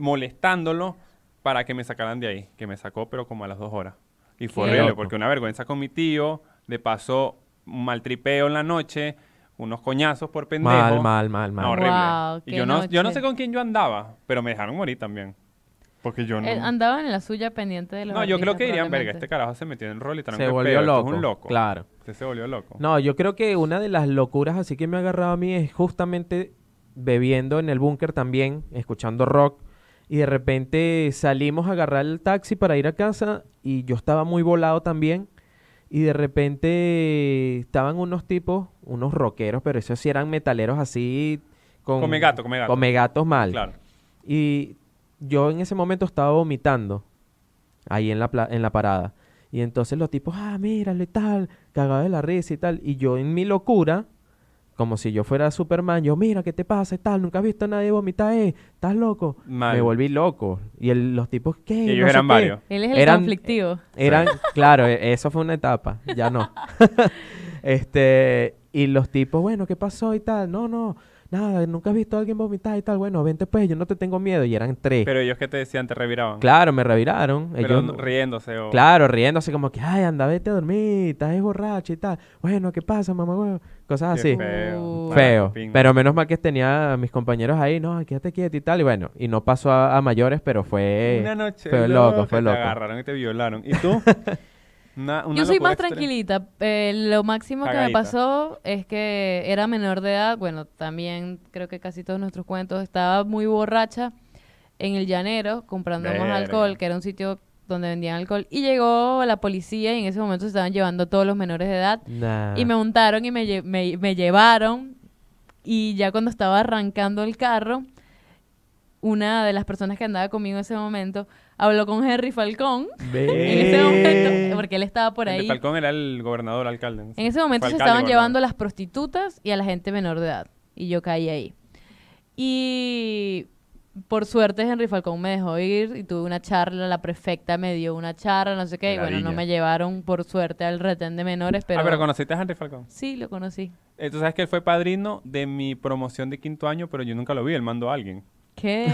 molestándolo para que me sacaran de ahí que me sacó pero como a las dos horas y fue horrible porque una vergüenza con mi tío de paso un mal tripeo en la noche unos coñazos por pendejo Mal, mal, mal, mal. no, horrible. Wow, y yo no, yo no sé con quién yo andaba, pero me dejaron morir también. Porque yo no. Él andaba en la suya pendiente de los No, yo creo que dirían, verga, este carajo se metió en el rol y tal, Se volvió pedo, esto loco. Es un loco. Claro. Este se volvió loco. No, yo creo que una de las locuras así que me ha agarrado a mí es justamente bebiendo en el búnker también, escuchando rock. Y de repente salimos a agarrar el taxi para ir a casa y yo estaba muy volado también. Y de repente estaban unos tipos, unos rockeros, pero esos sí eran metaleros así con... Come gato, come gato. Come gatos mal. Claro. Y yo en ese momento estaba vomitando ahí en la, pla- en la parada. Y entonces los tipos, ah, míralo y tal, cagado de la risa y tal. Y yo en mi locura, como si yo fuera Superman, yo, mira, ¿qué te pasa y tal? Nunca has visto a nadie vomitar, eh, ¿estás loco? Mal. Me volví loco. Y el- los tipos, ¿qué? Y ellos No sé eran qué". varios. Él es el Eran- conflictivo. Eran, [LAUGHS] claro, e- eso fue una etapa, ya no. [LAUGHS] [LAUGHS] este, y los tipos, bueno, ¿qué pasó y tal? No, no, nada, nunca has visto a alguien vomitar y tal. Bueno, vente pues, yo no te tengo miedo. Y eran tres. Pero ellos que te decían, te reviraban. Claro, me reviraron. Pero Ellos, riéndose o... claro, riéndose como que, ay, anda, vete a dormir, estás borracho y tal. Bueno, ¿qué pasa, mamá? huevo?" Cosas Qué así. feo. Uh. Pero menos mal que tenía a mis compañeros ahí, no, quédate quieto y tal. Y bueno, y no pasó a, a mayores, pero fue... Una noche fue loco, fue te loco. agarraron y te violaron. ¿Y tú? [LAUGHS] Una- una Yo soy más tranquilita. eh, lo máximo que me pasó es que era menor de edad. Bueno, también creo que casi todos nuestros cuentos. Estaba muy borracha en el llanero comprando más alcohol, que era un sitio donde vendían alcohol. Y llegó la policía y en ese momento se estaban llevando todos los menores de edad. Nah. Y me montaron y me, lle- me, me llevaron. Y ya cuando estaba arrancando el carro, una de las personas que andaba conmigo en ese momento habló con Henry Falcón. En ese momento, porque él estaba por El ahí. Falcón era el gobernador, alcalde. no sé. En ese momento se estaban gobernador. llevando a las prostitutas y a la gente menor de edad. Y yo caí ahí. Y por suerte Henry Falcón me dejó ir y tuve una charla, la prefecta me dio una charla, no sé qué. Y bueno, no me llevaron por suerte al retén de menores, pero, Ah, pero conociste a Henry Falcón. sí, lo conocí. Eh, Tú sabes que él fue padrino de mi promoción de quinto año, pero yo nunca lo vi. Él mandó a alguien. ¿Qué?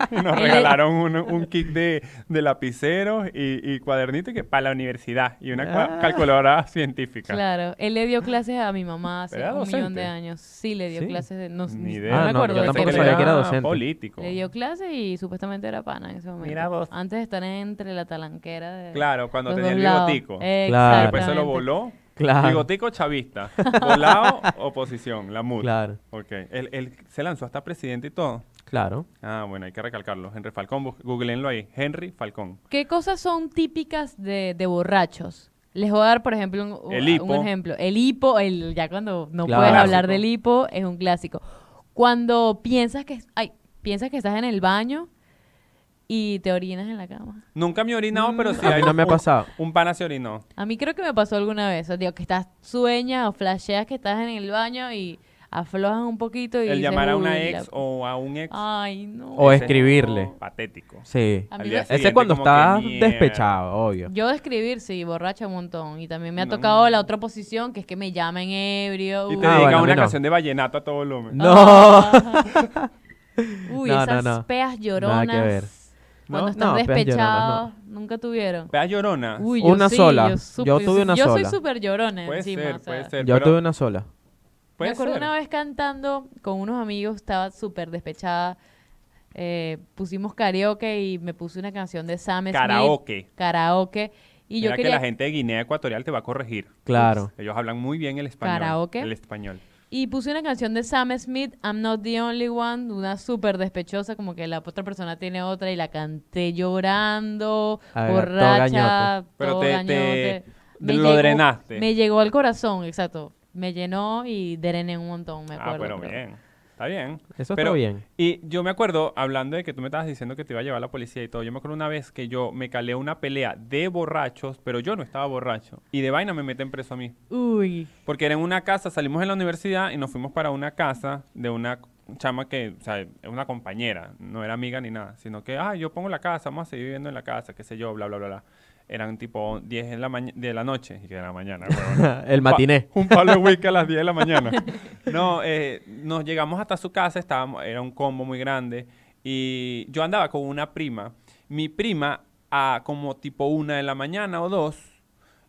[LAUGHS] Nos regalaron un, un kit de, de lapiceros y, y cuadernito y que para la universidad y una Ah. calculadora científica. Claro, él le dio clases a mi mamá hace ¿Era un millón de años. Sí, le dio Sí. clases de... No, Ni idea. no Ah, me no, acuerdo yo de tampoco qué sabía era. que era docente. político. Le dio clases y supuestamente era pana en ese momento. Mira vos. Antes de estar entre la talanquera de... Claro, cuando tenía el bigotico. Claro. Después se lo voló. Claro. Bigotico chavista. Volado, [LAUGHS] oposición, la MUD. Claro, Ok. Él, él se lanzó hasta presidente y todo. claro. Ah, bueno, hay que recalcarlo. Henry Falcón, googleenlo ahí. Henry Falcón. ¿Qué cosas son típicas de, de borrachos? Les voy a dar, por ejemplo, un, un- El hipo. un ejemplo. El hipo, el, ya cuando no Claro. puedes hablar del hipo, es un clásico. Cuando piensas que, ay, piensas que estás en el baño y te orinas en la cama. Nunca me he orinado, pero sí A mí no me ha un- pasado. Un pana se orinó. A mí creo que me pasó alguna vez. O digo, que estás sueña o flasheas que estás en el baño y aflojas un poquito y El dices, llamar a una "Uy, ex la- o a un ex. Ay, no. O ese- escribirle. Patético. Sí. A Al mí día me- Ese siguiente es cuando como que estás mierda. despechado, obvio. Yo de escribir, sí, borracha un montón. Y también me ha No. tocado la otra posición, que es que me llamen ebrio. Y uy. te Ah, dedican bueno, a mí una no. canción de vallenato a todo volumen. No. Ah. [LAUGHS] Uy, No, no, esas no. peas lloronas. Nada que ver. Cuando ¿No? estás No, despechados, nunca tuvieron. Veas llorona. Uy, Una sí, sola. Yo, Yo tuve una yo sola. soy súper llorona puede encima. ser, o sea. puede ser. Yo pero tuve una sola. me acuerdo ser. una vez cantando con unos amigos, estaba súper despechada. eh, pusimos karaoke y me puse una canción de Sam Smith. Karaoke. Karaoke. Y yo Mira quería... que la gente de Guinea Ecuatorial te va a corregir. Claro. Ellos hablan muy bien el español. Karaoke. El español. Y puse una canción de Sam Smith, I'm Not the Only One, una súper despechosa, como que la otra persona tiene otra y la canté llorando, Ah, todo borracha, gañote. Pero todo te- te- lo drenaste. Me llegó al corazón, exacto. Me llenó y drené un montón, me acuerdo. Ah, pero- bien. Está bien. Eso Pero- está bien. Y yo me acuerdo, hablando de que tú me estabas diciendo que te iba a llevar la policía y todo, yo me acuerdo una vez que yo me calé una pelea de borrachos, pero yo no estaba borracho. Y de vaina me meten preso a mí. Uy, Porque era en una casa, salimos en la universidad y nos fuimos para una casa de una chama que, o sea, es una compañera, no era amiga ni nada, sino que, ah, yo pongo la casa, vamos a seguir viviendo en la casa, qué sé yo, bla, bla, bla, bla. Eran tipo 10 de la, de la noche, y que de la mañana, [LAUGHS] huevón. El matiné. Pa- un palo de whisky a las 10 de la mañana. [LAUGHS] No, eh, nos llegamos hasta su casa, estábamos, era un combo muy grande. Y yo andaba con una prima. Mi prima, a como tipo una de la mañana o dos,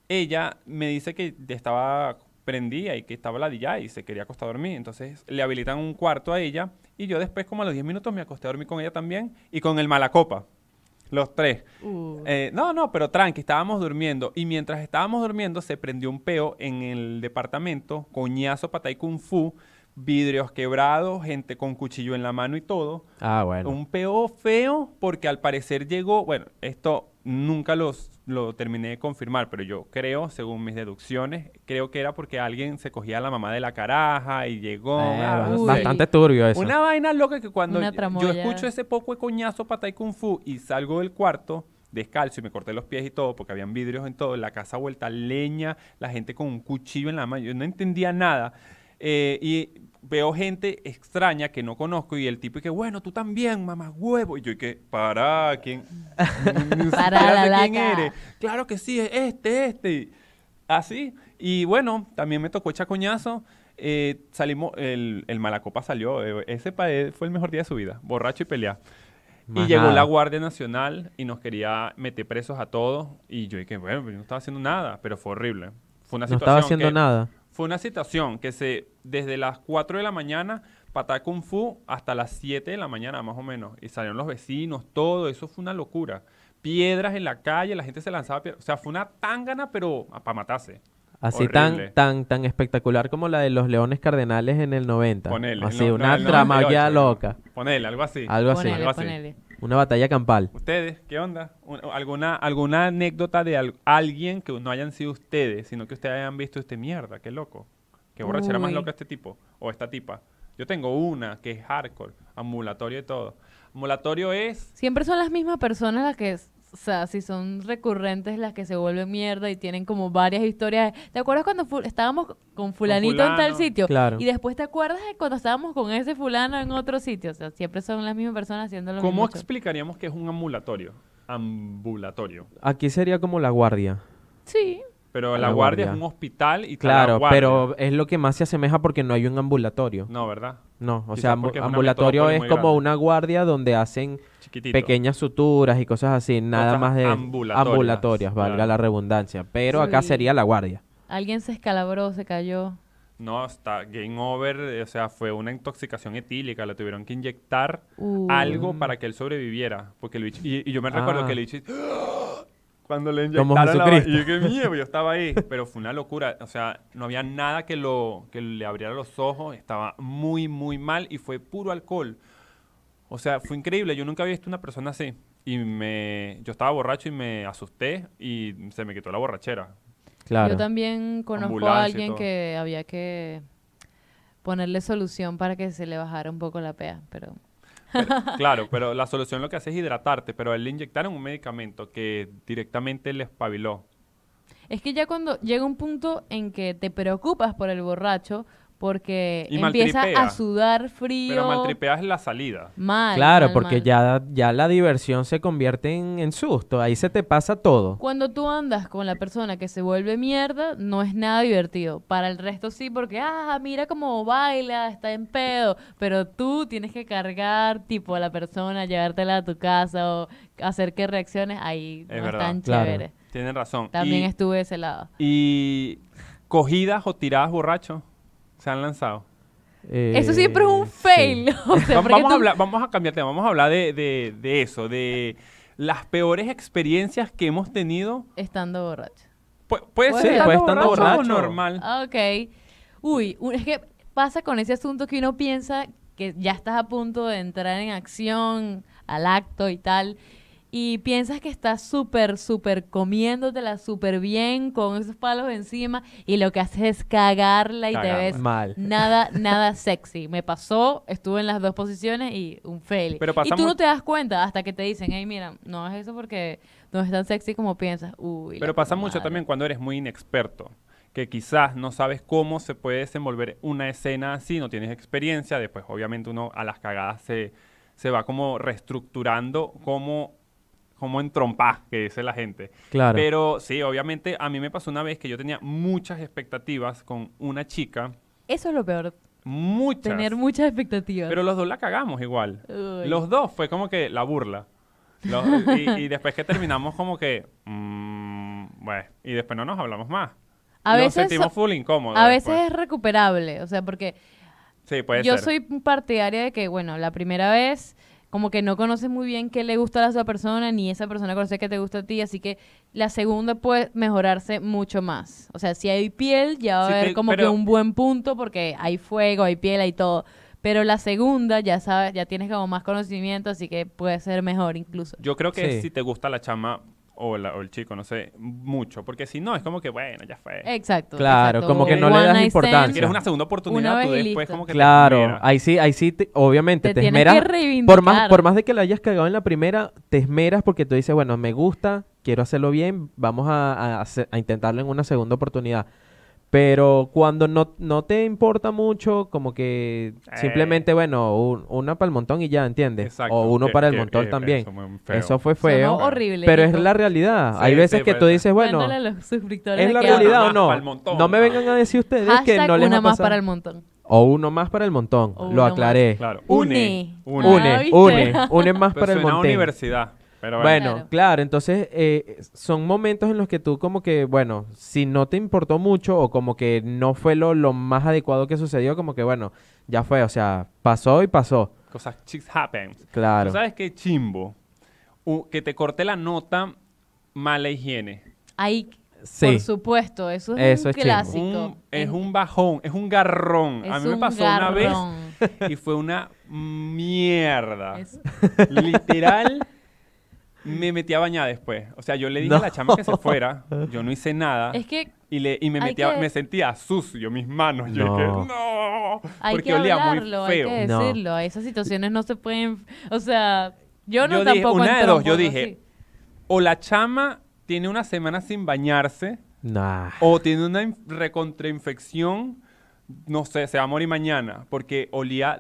ella me dice que estaba prendida y que estaba ladillada y se quería acostar a dormir. Entonces le habilitan un cuarto a ella. Y yo después, como a los 10 minutos, me acosté a dormir con ella también y con el malacopa. Los tres. uh, Eh, no, no, pero tranqui, estábamos durmiendo. Y mientras estábamos durmiendo, se prendió un peo en el departamento, coñazo, patay kung fu, vidrios quebrados, gente con cuchillo en la mano y todo. Ah, bueno. Un peo feo porque al parecer llegó, bueno, esto nunca los, lo terminé de confirmar, pero yo creo, según mis deducciones, creo que era porque alguien se cogía a la mamá de la caraja y llegó. Eh, ah, Uy. bastante turbio eso. Una vaina loca que cuando yo- escucho ese poco de coñazo patay kung fu y salgo del cuarto descalzo y me corté los pies y todo porque habían vidrios en todo, la casa vuelta leña, la gente con un cuchillo en la mano, yo no entendía nada. Eh, y veo gente extraña que no conozco y el tipo y que, bueno, tú también, mamá huevo. Y yo y que, para, ¿quién? [LAUGHS] Para la quién laca. eres. Claro que sí, este, este. Así. Y bueno, también me tocó echar coñazo. Eh, salimos, el, el Malacopa salió. eh, ese eh, fue el mejor día de su vida. Borracho y pelear. Más y llegó la Guardia Nacional y nos quería meter presos a todos. Y yo dije, bueno, yo no estaba haciendo nada, pero fue horrible. Fue una no situación estaba haciendo que- nada. Fue una situación que se, desde las 4 de la mañana, patá kung fu, hasta las 7 de la mañana más o menos. Y salieron los vecinos, todo, eso fue una locura. Piedras en la calle, la gente se lanzaba piedras. O sea, fue una tangana, pero para matarse. Así Horrible. tan, tan, tan espectacular como la de los Leones Cardenales en el 90. Ponele. Así, no, no, una 98, loca. Ponele, algo así. Algo así. ponele, algo así. ponele. Una batalla campal. ¿Ustedes qué onda? Un- ¿Alguna, alguna anécdota de al- alguien que no hayan sido ustedes, sino que ustedes hayan visto este mierda? Qué loco. Qué borrachera más loca este tipo o esta tipa. Yo tengo una que es hardcore, ambulatorio y todo. Ambulatorio es Siempre son las mismas personas las que, o sea, si son recurrentes las que se vuelven mierda y tienen como varias historias. ¿Te acuerdas cuando fu- estábamos con fulanito en tal sitio? Claro. Y después te acuerdas de cuando estábamos con ese fulano en otro sitio. O sea, siempre son las mismas personas haciendo lo ¿Cómo mismo. explicaríamos que es un ambulatorio? Ambulatorio. Aquí sería como la guardia. Sí. Pero la, la guardia, guardia. es un hospital y la Claro, guardia. pero es lo que más se asemeja porque no hay un ambulatorio. No, ¿verdad? No, o Quizás sea, es ambulatorio es como grande. una guardia donde hacen Chiquitito. pequeñas suturas y cosas así, nada Cosas más de ambulatorias, ambulatorias, valga claro. la redundancia. Pero acá Sí. sería la guardia. Alguien se escalabró, se cayó. No, está game over, eh, o sea, fue una intoxicación etílica, le tuvieron que inyectar Uh. algo para que él sobreviviera, porque el bicho, y, y yo me recuerdo Ah. que el bicho, [GASPS] Cuando le Como inyectaron la Jesucristo. Y yo, qué miedo, yo estaba ahí. [LAUGHS] Pero fue una locura. O sea, no había nada que, lo, que le abriera los ojos. Estaba muy, muy mal y fue puro alcohol. O sea, fue increíble. Yo nunca había visto una persona así. Y me, yo estaba borracho y me asusté y se me quitó la borrachera. Claro. Yo también conozco Ambulancia a alguien que había que ponerle solución para que se le bajara un poco la pea, pero [LAUGHS] Claro, pero la solución lo que hace es hidratarte. Pero a él le inyectaron un medicamento que directamente le espabiló. es que ya cuando llega un punto en que te preocupas por el borracho porque Y empieza a sudar frío. Pero maltripeas la salida. Mal, Claro, mal, porque mal. ya, ya la diversión se convierte en, en susto. Ahí se te pasa todo. Cuando tú andas con la persona que se vuelve mierda, no es nada divertido. Para el resto sí, porque, ah, mira cómo baila, está en pedo. Pero tú tienes que cargar, tipo, a la persona, llevártela a tu casa o hacer que reacciones. Ahí Es no verdad. es tan Claro. chévere. Tienen razón. También y, estuve de ese lado. y cogidas o tiradas borrachos se han lanzado. Eso siempre es un Eh, sí. fail. [LAUGHS] O sea, vamos, a hablar, vamos a cambiar tema. Vamos a hablar de, de- de eso, de las peores experiencias que hemos tenido. Estando borracho. Pu- puede Puede ser. Puede estando estando borracho o borracho. normal. Ok. Uy, es que pasa con ese asunto que uno piensa que ya estás a punto de entrar en acción, al acto y tal, y piensas que estás súper, súper comiéndotela súper bien con esos palos encima, y lo que haces es cagarla y te ves Mal. nada, [LAUGHS] nada sexy. Me pasó, estuve en las dos posiciones y un fail. Pero y pasa tú no te das cuenta hasta que te dicen, hey, mira, no es eso porque no es tan sexy como piensas. Uy, Pero pasa mucho madre. también cuando eres muy inexperto, que quizás no sabes cómo se puede desenvolver una escena así, no tienes experiencia, después obviamente uno a las cagadas se, se va como reestructurando como, como en trompa, que dice la gente. Claro. Pero sí, obviamente a mí me pasó una vez que yo tenía muchas expectativas con una chica, Eso es lo peor, muchas. tener muchas expectativas. Pero los dos la cagamos igual. Uy. Los dos fue como que la burla. Los- y, y después que terminamos como que, mm, bueno, y después no nos hablamos más. A Nos veces sentimos so- full incómodos. A veces después. es recuperable, o sea, porque Sí, puede yo ser. soy partidaria de que, bueno, la primera vez como que no conoces muy bien qué le gusta a la otra persona, ni esa persona conoce qué te gusta a ti, así que la segunda puede mejorarse mucho más. O sea, si hay piel, ya va Sí a haber como que un buen punto porque hay fuego, hay piel, hay todo. Pero la segunda, ya sabes, ya tienes como más conocimiento, así que puede ser mejor incluso. Yo creo que Sí. si te gusta la chama o, la- o el chico, no sé, mucho. Porque si no, es como que, bueno, ya fue. Exacto. Claro, exacto. como que no One le das importancia. quieres una segunda oportunidad, Una tú después listo. como que te Claro, esmeras. ahí sí, ahí sí, te- obviamente Te te, tienes esmeras. que por más, reivindicar. por más de que la hayas cagado en la primera, te esmeras porque tú dices, bueno, me gusta, quiero hacerlo bien, vamos a, a hacer- a intentarlo en una segunda oportunidad. Pero cuando no, no te importa mucho, como que Eh. simplemente, bueno, un- una para el montón y ya, ¿entiendes? Exacto, O uno que- para el que- montón que también. Eso, muy feo. Eso fue Sonó feo. horrible. Pero es la realidad. Sí, Hay veces sí, que puede tú dices, bueno, los ¿es la realidad o no? montón, No me vengan a decir ustedes que no les una ha más para el montón. O uno más para el montón. O Lo aclaré. Claro. Une. Une. Ah, Une, une, une más Pero para el montón. universidad. Pero bueno. Bueno, Claro. claro, entonces eh, son momentos en los que tú como que, bueno, si no te importó mucho o como que no fue lo, lo más adecuado que sucedió, como que, bueno, ya fue, o sea, pasó y pasó. Cosas chicks happen. Claro. ¿Tú sabes qué chimbo? Que te corte la nota mala higiene. Ahí, Sí. por supuesto, eso es Eso un es clásico. Un- es Es- un bajón, es un garrón. a mí me pasó una vez y fue una mierda. Es- Literal, me metí a bañar después. O sea, yo le dije a la No. chama que se fuera. Yo no hice nada. Es que y, le, y me, hay metí a- que- me sentía sucio mis manos. Yo No. dije, no. hay porque que olía hablarlo, muy hay feo. que No. decirlo. Esas situaciones no se pueden... O sea, yo no Yo dije, tampoco una de dos, yo dije, así. O la chama tiene una semana sin bañarse. Nah. O tiene una in- recontrainfección, no sé, se va a morir mañana, porque olía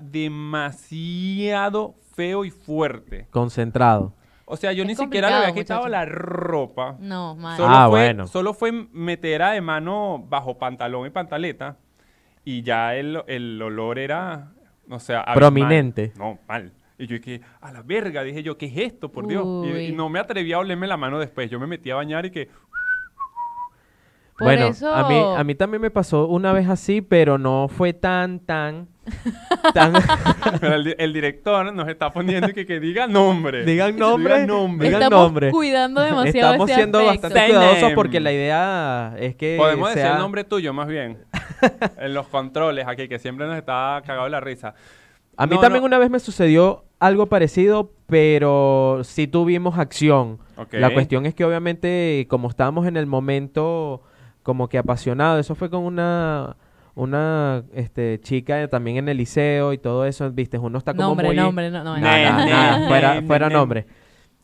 demasiado feo y fuerte. Concentrado. O sea, yo Es ni siquiera le había quitado muchacho. la ropa. No, mal. Solo, Ah, fue, bueno. solo fue metera de mano bajo pantalón y pantaleta. Y ya el, el olor era, o sea. Prominente. No, mal. Y yo dije, a la verga, dije yo, ¿qué es esto, por Dios? Y no me atreví a olerme la mano después. Yo me metí a bañar y que, Por bueno, eso... a, mí, a mí también me pasó una vez así, pero no fue tan, tan, [LAUGHS] tan... Pero el, di- el director nos está poniendo que, [LAUGHS] que diga nombre. digan nombre, Digan nombre. digan Estamos nombre. cuidando demasiado Estamos ese siendo aspecto. bastante Say cuidadosos name. porque la idea es que Podemos decir el nombre tuyo más bien. [LAUGHS] en los controles aquí, que siempre nos está cagado la risa. A mí No, también no. una vez me sucedió algo parecido, pero sí tuvimos acción. La cuestión es que obviamente como estábamos en el momento como que apasionado, eso fue con una una este chica también en el liceo y todo eso, viste, uno está como Nombre, muy nombre, no, no. Nada, nada, fuera, fuera nombre.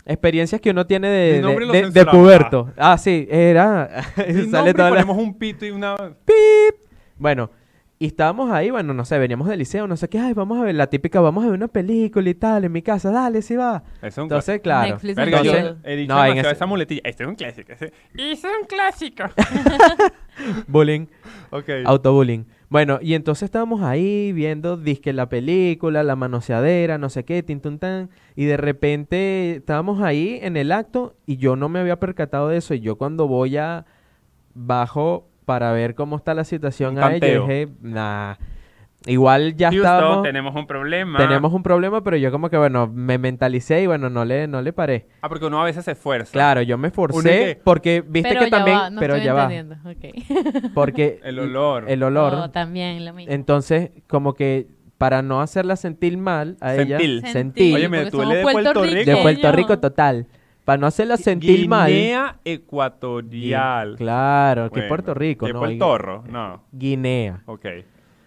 Experiencias que uno tiene de, de, de- puberto. Ah, sí, era. [LAUGHS] Sale toda la- ponemos un pito y una... Bueno, y estábamos ahí, bueno, no sé, veníamos del liceo, no sé qué, ay, vamos a ver la típica, vamos a ver una película y tal, en mi casa, dale, sí va. Eso es un Entonces, claro. Netflix Verga, yo Entonces, he dicho no, en demasiado ese- esa muletilla. Este es un clásico. Ese, ese es un clásico. bullying, ok. autobullying. Bueno, y entonces estábamos ahí viendo disque la película, la manoseadera, no sé qué, tin tun, tan, y de repente estábamos ahí en el acto y yo no me había percatado de eso y yo cuando voy a bajo para ver cómo está la situación Un a ella, tanteo. dije, nah, igual ya estábamos, tenemos un problema. tenemos un problema, pero yo como que bueno, me mentalicé y bueno, no le, no le paré. Ah, porque uno a veces se esfuerza. Claro, yo me Uno forcé que- porque viste pero que ya también, va, no pero estoy ya va, entendiendo. Ok. [LAUGHS] porque [LAUGHS] El olor. el olor. Oh, también lo mismo. Entonces, como que para no hacerla sentir mal a ella, Sentil. sentir, Oye, me duele de Puerto Rico. de. Puerto Rico total, para no hacerla sentir mal. Guinea Ecuatorial. Claro, que Bueno, Puerto Rico, ¿Que ¿no? fue el Y- torro? No. Guinea. Ok.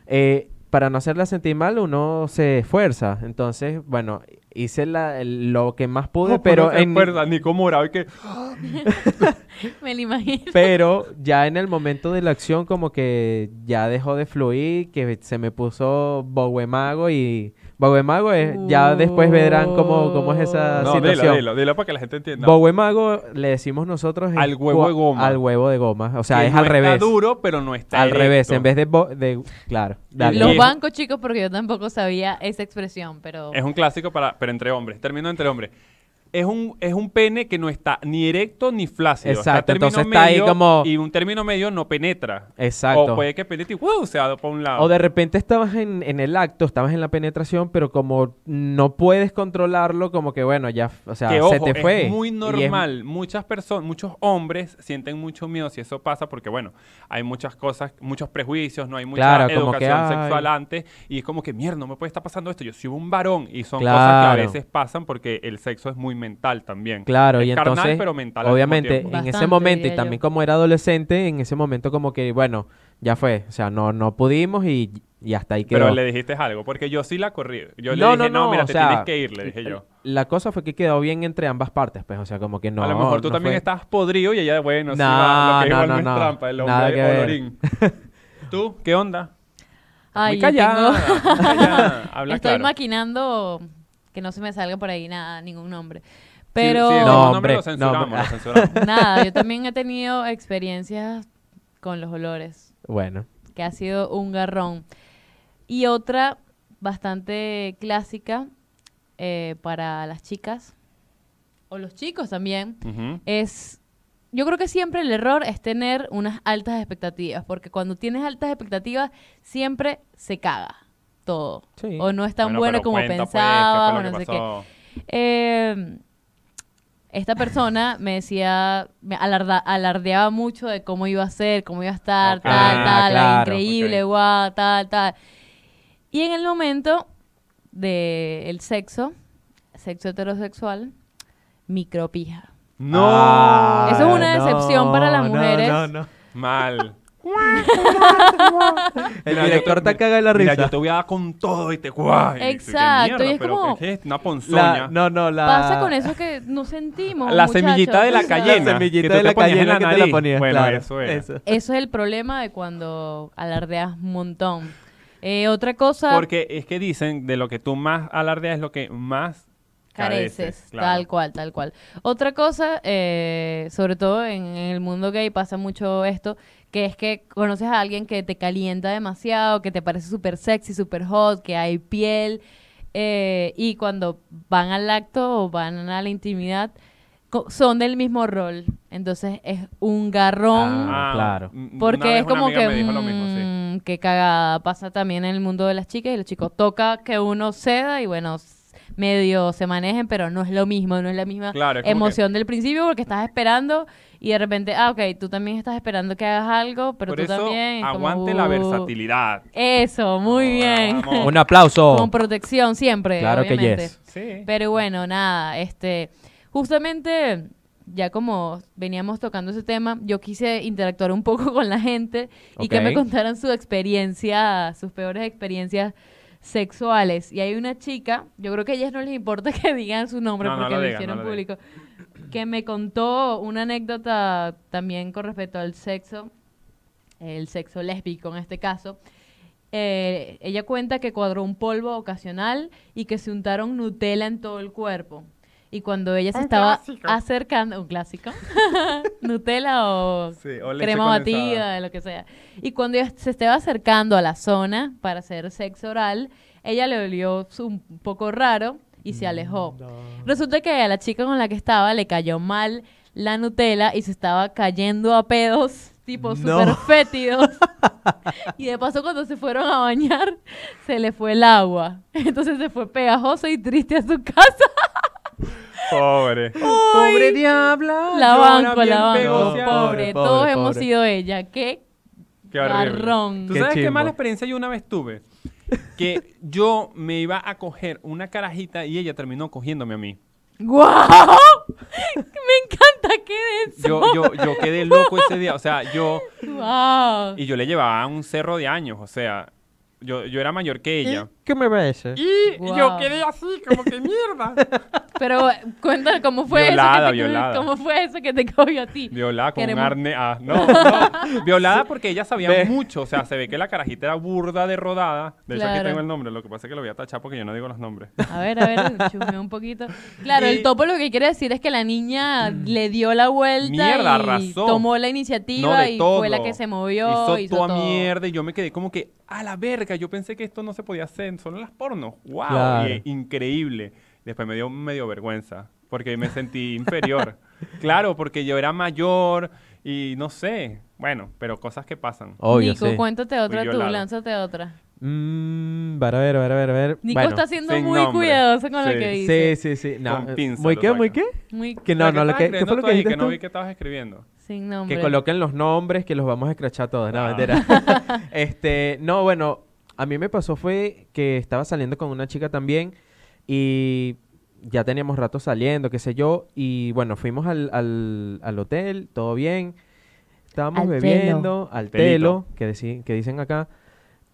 Eh, para no hacerla sentir mal, uno se esfuerza. Entonces, bueno, hice la, el- lo que más pude, No, pero no se en, acuerda, Nico Morado y que... [LAUGHS] Me lo imagino. pero ya en el momento de la acción como que ya dejó de fluir, que se me puso Boguemago y Boguemago es, ya después verán cómo, cómo es esa No, situación. dilo, dilo, dilo para que la gente entienda. Boguemago le decimos nosotros Al huevo de goma. Al huevo de goma, o sea, Que es no al está revés. duro, pero no está Al revés, en vez de, bo- de claro. dale. Los bancos, chicos, porque yo tampoco sabía esa expresión, pero... Es un clásico para, pero entre hombres. Termino entre hombres. Es un, es un pene que no está ni erecto ni flácido. Exacto, entonces está ahí como- Y un término medio no penetra. Exacto. O puede que penetre y ¡wow! se va para un lado. O de repente estabas en, en el acto, estabas en la penetración, pero como no puedes controlarlo, como que bueno, ya, o sea, que se te fue. es muy es- normal. Muchas personas, muchos hombres sienten mucho miedo si eso pasa porque, bueno, hay muchas cosas, muchos prejuicios, no hay mucha Claro, como que, educación sexual antes. Y es como que, mierda, no me puede estar pasando esto. Yo soy un varón. Y son cosas que a veces pasan porque el sexo es muy mental también. Claro, Es y carnal, entonces, pero mental al mismo obviamente, en ese momento, y también yo. como era adolescente, en ese momento como que, bueno, ya fue, o sea, no, no pudimos y, y hasta ahí quedó. Pero le dijiste algo, porque yo sí la corrí. Yo No, le dije, no, no, no, mira, o te sea, tienes que ir, le dije yo. La cosa fue que quedó bien entre ambas partes, pues, o sea, como que no. a lo mejor tú no también fue- estás podrido y ella, bueno, sí No, va, lo que no, igual no, no trampa, el Nada hombre que ver. olorín. [LAUGHS] ¿Tú? ¿Qué onda? Ay, muy callada, tengo- muy callada. [LAUGHS] Habla Estoy claro. maquinando que no se me salga por ahí nada, ningún nombre. Sí, Pero sí, No, no, hombre, lo no, censuramos, hombre. lo censuramos. nada, yo [LAUGHS] también he tenido experiencias con los olores, Bueno, que ha sido un garrón. Y otra bastante clásica eh, para las chicas, o los chicos también, Ujú. es, yo creo que siempre el error es tener unas altas expectativas, porque cuando tienes altas expectativas siempre se caga todo. Sí. O no es tan Bueno, como cuenta, pues, ¿qué fue pensabas, lo o no sé qué. Eh, esta persona me decía, me alarda- alardeaba mucho de cómo iba a ser, cómo iba a estar, tal, Ah, tal, la claro, increíble, guau, tal, tal. Y en el momento del sexo, sexo heterosexual, micropija. No. Ah, Eso es una decepción para las no, mujeres. No, no, Mal. El Mira, director te caga de la Mira, risa. yo te voy a dar con todo y te guay. ¿qué Exacto, y es pero como- ¿qué es? Una ponzoña. La- no, no, la... Pasa con eso que no sentimos. La muchachos, semillita de la cayena. La semillita que tú de la cayena la que te la ponías, Bueno, claro. eso era. Eso es el problema de cuando alardeas un montón. Eh, otra cosa, Porque es que dicen de lo que tú más alardeas es lo que más careces, careces. claro. tal cual, tal cual. Otra cosa, eh, sobre todo en, en el mundo gay pasa mucho esto, que es que conoces a alguien que te calienta demasiado, que te parece súper sexy, súper hot, que hay piel, eh, y cuando van al acto o van a la intimidad, co- son del mismo rol. Entonces es un garrón. Ah, claro. m- una Porque vez es una como amiga que, me dijo lo mismo, sí. mm, qué cagada. Pasa también en el mundo de las chicas y los chicos. Toca que uno ceda y bueno, s- medio se manejen, pero no es lo mismo, no es la misma Claro, es emoción del principio porque estás esperando y de repente, ah, ok, tú también estás esperando que hagas algo, pero Por tú eso, también. como, aguante la uh, versatilidad. Eso, muy bien. Vamos. Un aplauso. Con protección siempre, Claro que obviamente. yes. Sí. Pero bueno, nada, este, justamente ya como veníamos tocando ese tema, yo quise interactuar un poco [LAUGHS] con la gente y que me contaran su experiencia, sus peores experiencias sexuales. Y hay una chica, yo creo que a ellas no les importa [LAUGHS] que digan su nombre No, no porque lo lo digan, hicieron no lo público, que me contó una anécdota también con respecto al sexo, el sexo lésbico en este caso. Eh, ella cuenta que cuadró un polvo ocasional y que se untaron Nutella en todo el cuerpo. Y cuando ella se Un estaba clásico. acercando, un clásico, [LAUGHS] Nutella o Sí, o crema batida, lo que sea. Y cuando ella se estaba acercando a la zona para hacer sexo oral, ella le olió un poco raro y se alejó. Resulta que a la chica con la que estaba le cayó mal la Nutella y se estaba cayendo a pedos, tipo No. súper fétidos. [LAUGHS] y de paso cuando se fueron a bañar, se le fue el agua. Entonces se fue pegajoso y triste a su casa. Pobre. [LAUGHS] Pobre diabla. la banco, la banco. Pobre, Pobre, todos pobre, hemos pobre. sido ella. Qué Qué garrón. ¿Tú Qué sabes qué mala experiencia yo una vez tuve? Que yo me iba a coger una carajita y ella terminó cogiéndome a mí. ¡Guau! Me encanta que eso. Yo, yo, yo quedé loco ese día. O sea, yo... ¡Guau! Y yo le llevaba un cerro de años. O sea, yo, yo era mayor que ella. ¿Qué me ves? Y Guau. yo quedé así, como que mierda. [LAUGHS] Pero cuéntame cómo fue Violada, eso que te, violada. cómo fue eso que te cogió a ti. Violada con Queremos- un arne. Ah, no, [LAUGHS] no. Violada porque ella sabía Ve. mucho. O sea, se ve que la carajita era burda de rodada. De hecho, aquí Claro. tengo el nombre. Lo que pasa es que lo voy a tachar porque yo no digo los nombres. A ver, a ver, [LAUGHS] chusmea un poquito. Claro, Y- el topo lo que quiere decir es que la niña le dio la vuelta Mierda, y arrasó. tomó la No, iniciativa de y todo. fue la que se movió. Hizo, hizo toda todo. mierda y yo me quedé como que, a la verga, yo pensé que esto no se podía hacer, solo en las pornos. ¡Wow! Claro. Y, eh, increíble. Después me dio medio vergüenza porque me sentí inferior. [LAUGHS] Claro, porque yo era mayor y no sé. Bueno, pero cosas que pasan. Obvio, Nico, sí. cuéntate otra tú, lánzate otra. Mmm, a ver, a ver, a ver, a ver. Nico Bueno, está siendo muy nombre. cuidadoso con lo que dice. Sí, sí, sí. No, Con pinza ¿Muy qué? ¿Muy qué? Muy Que no, no, lo que, ¿qué fue lo que dijiste que no vi que estabas escribiendo. sin nombre. Que coloquen los nombres que los vamos a escrachar todos. No, Ah. mentira. [LAUGHS] este, no, bueno, a mí me pasó fue que estaba saliendo con una chica también y ya teníamos rato saliendo, qué sé yo, y bueno, fuimos al, al, al hotel, todo bien, estábamos Al bebiendo, al telo, que, deci- que dicen acá,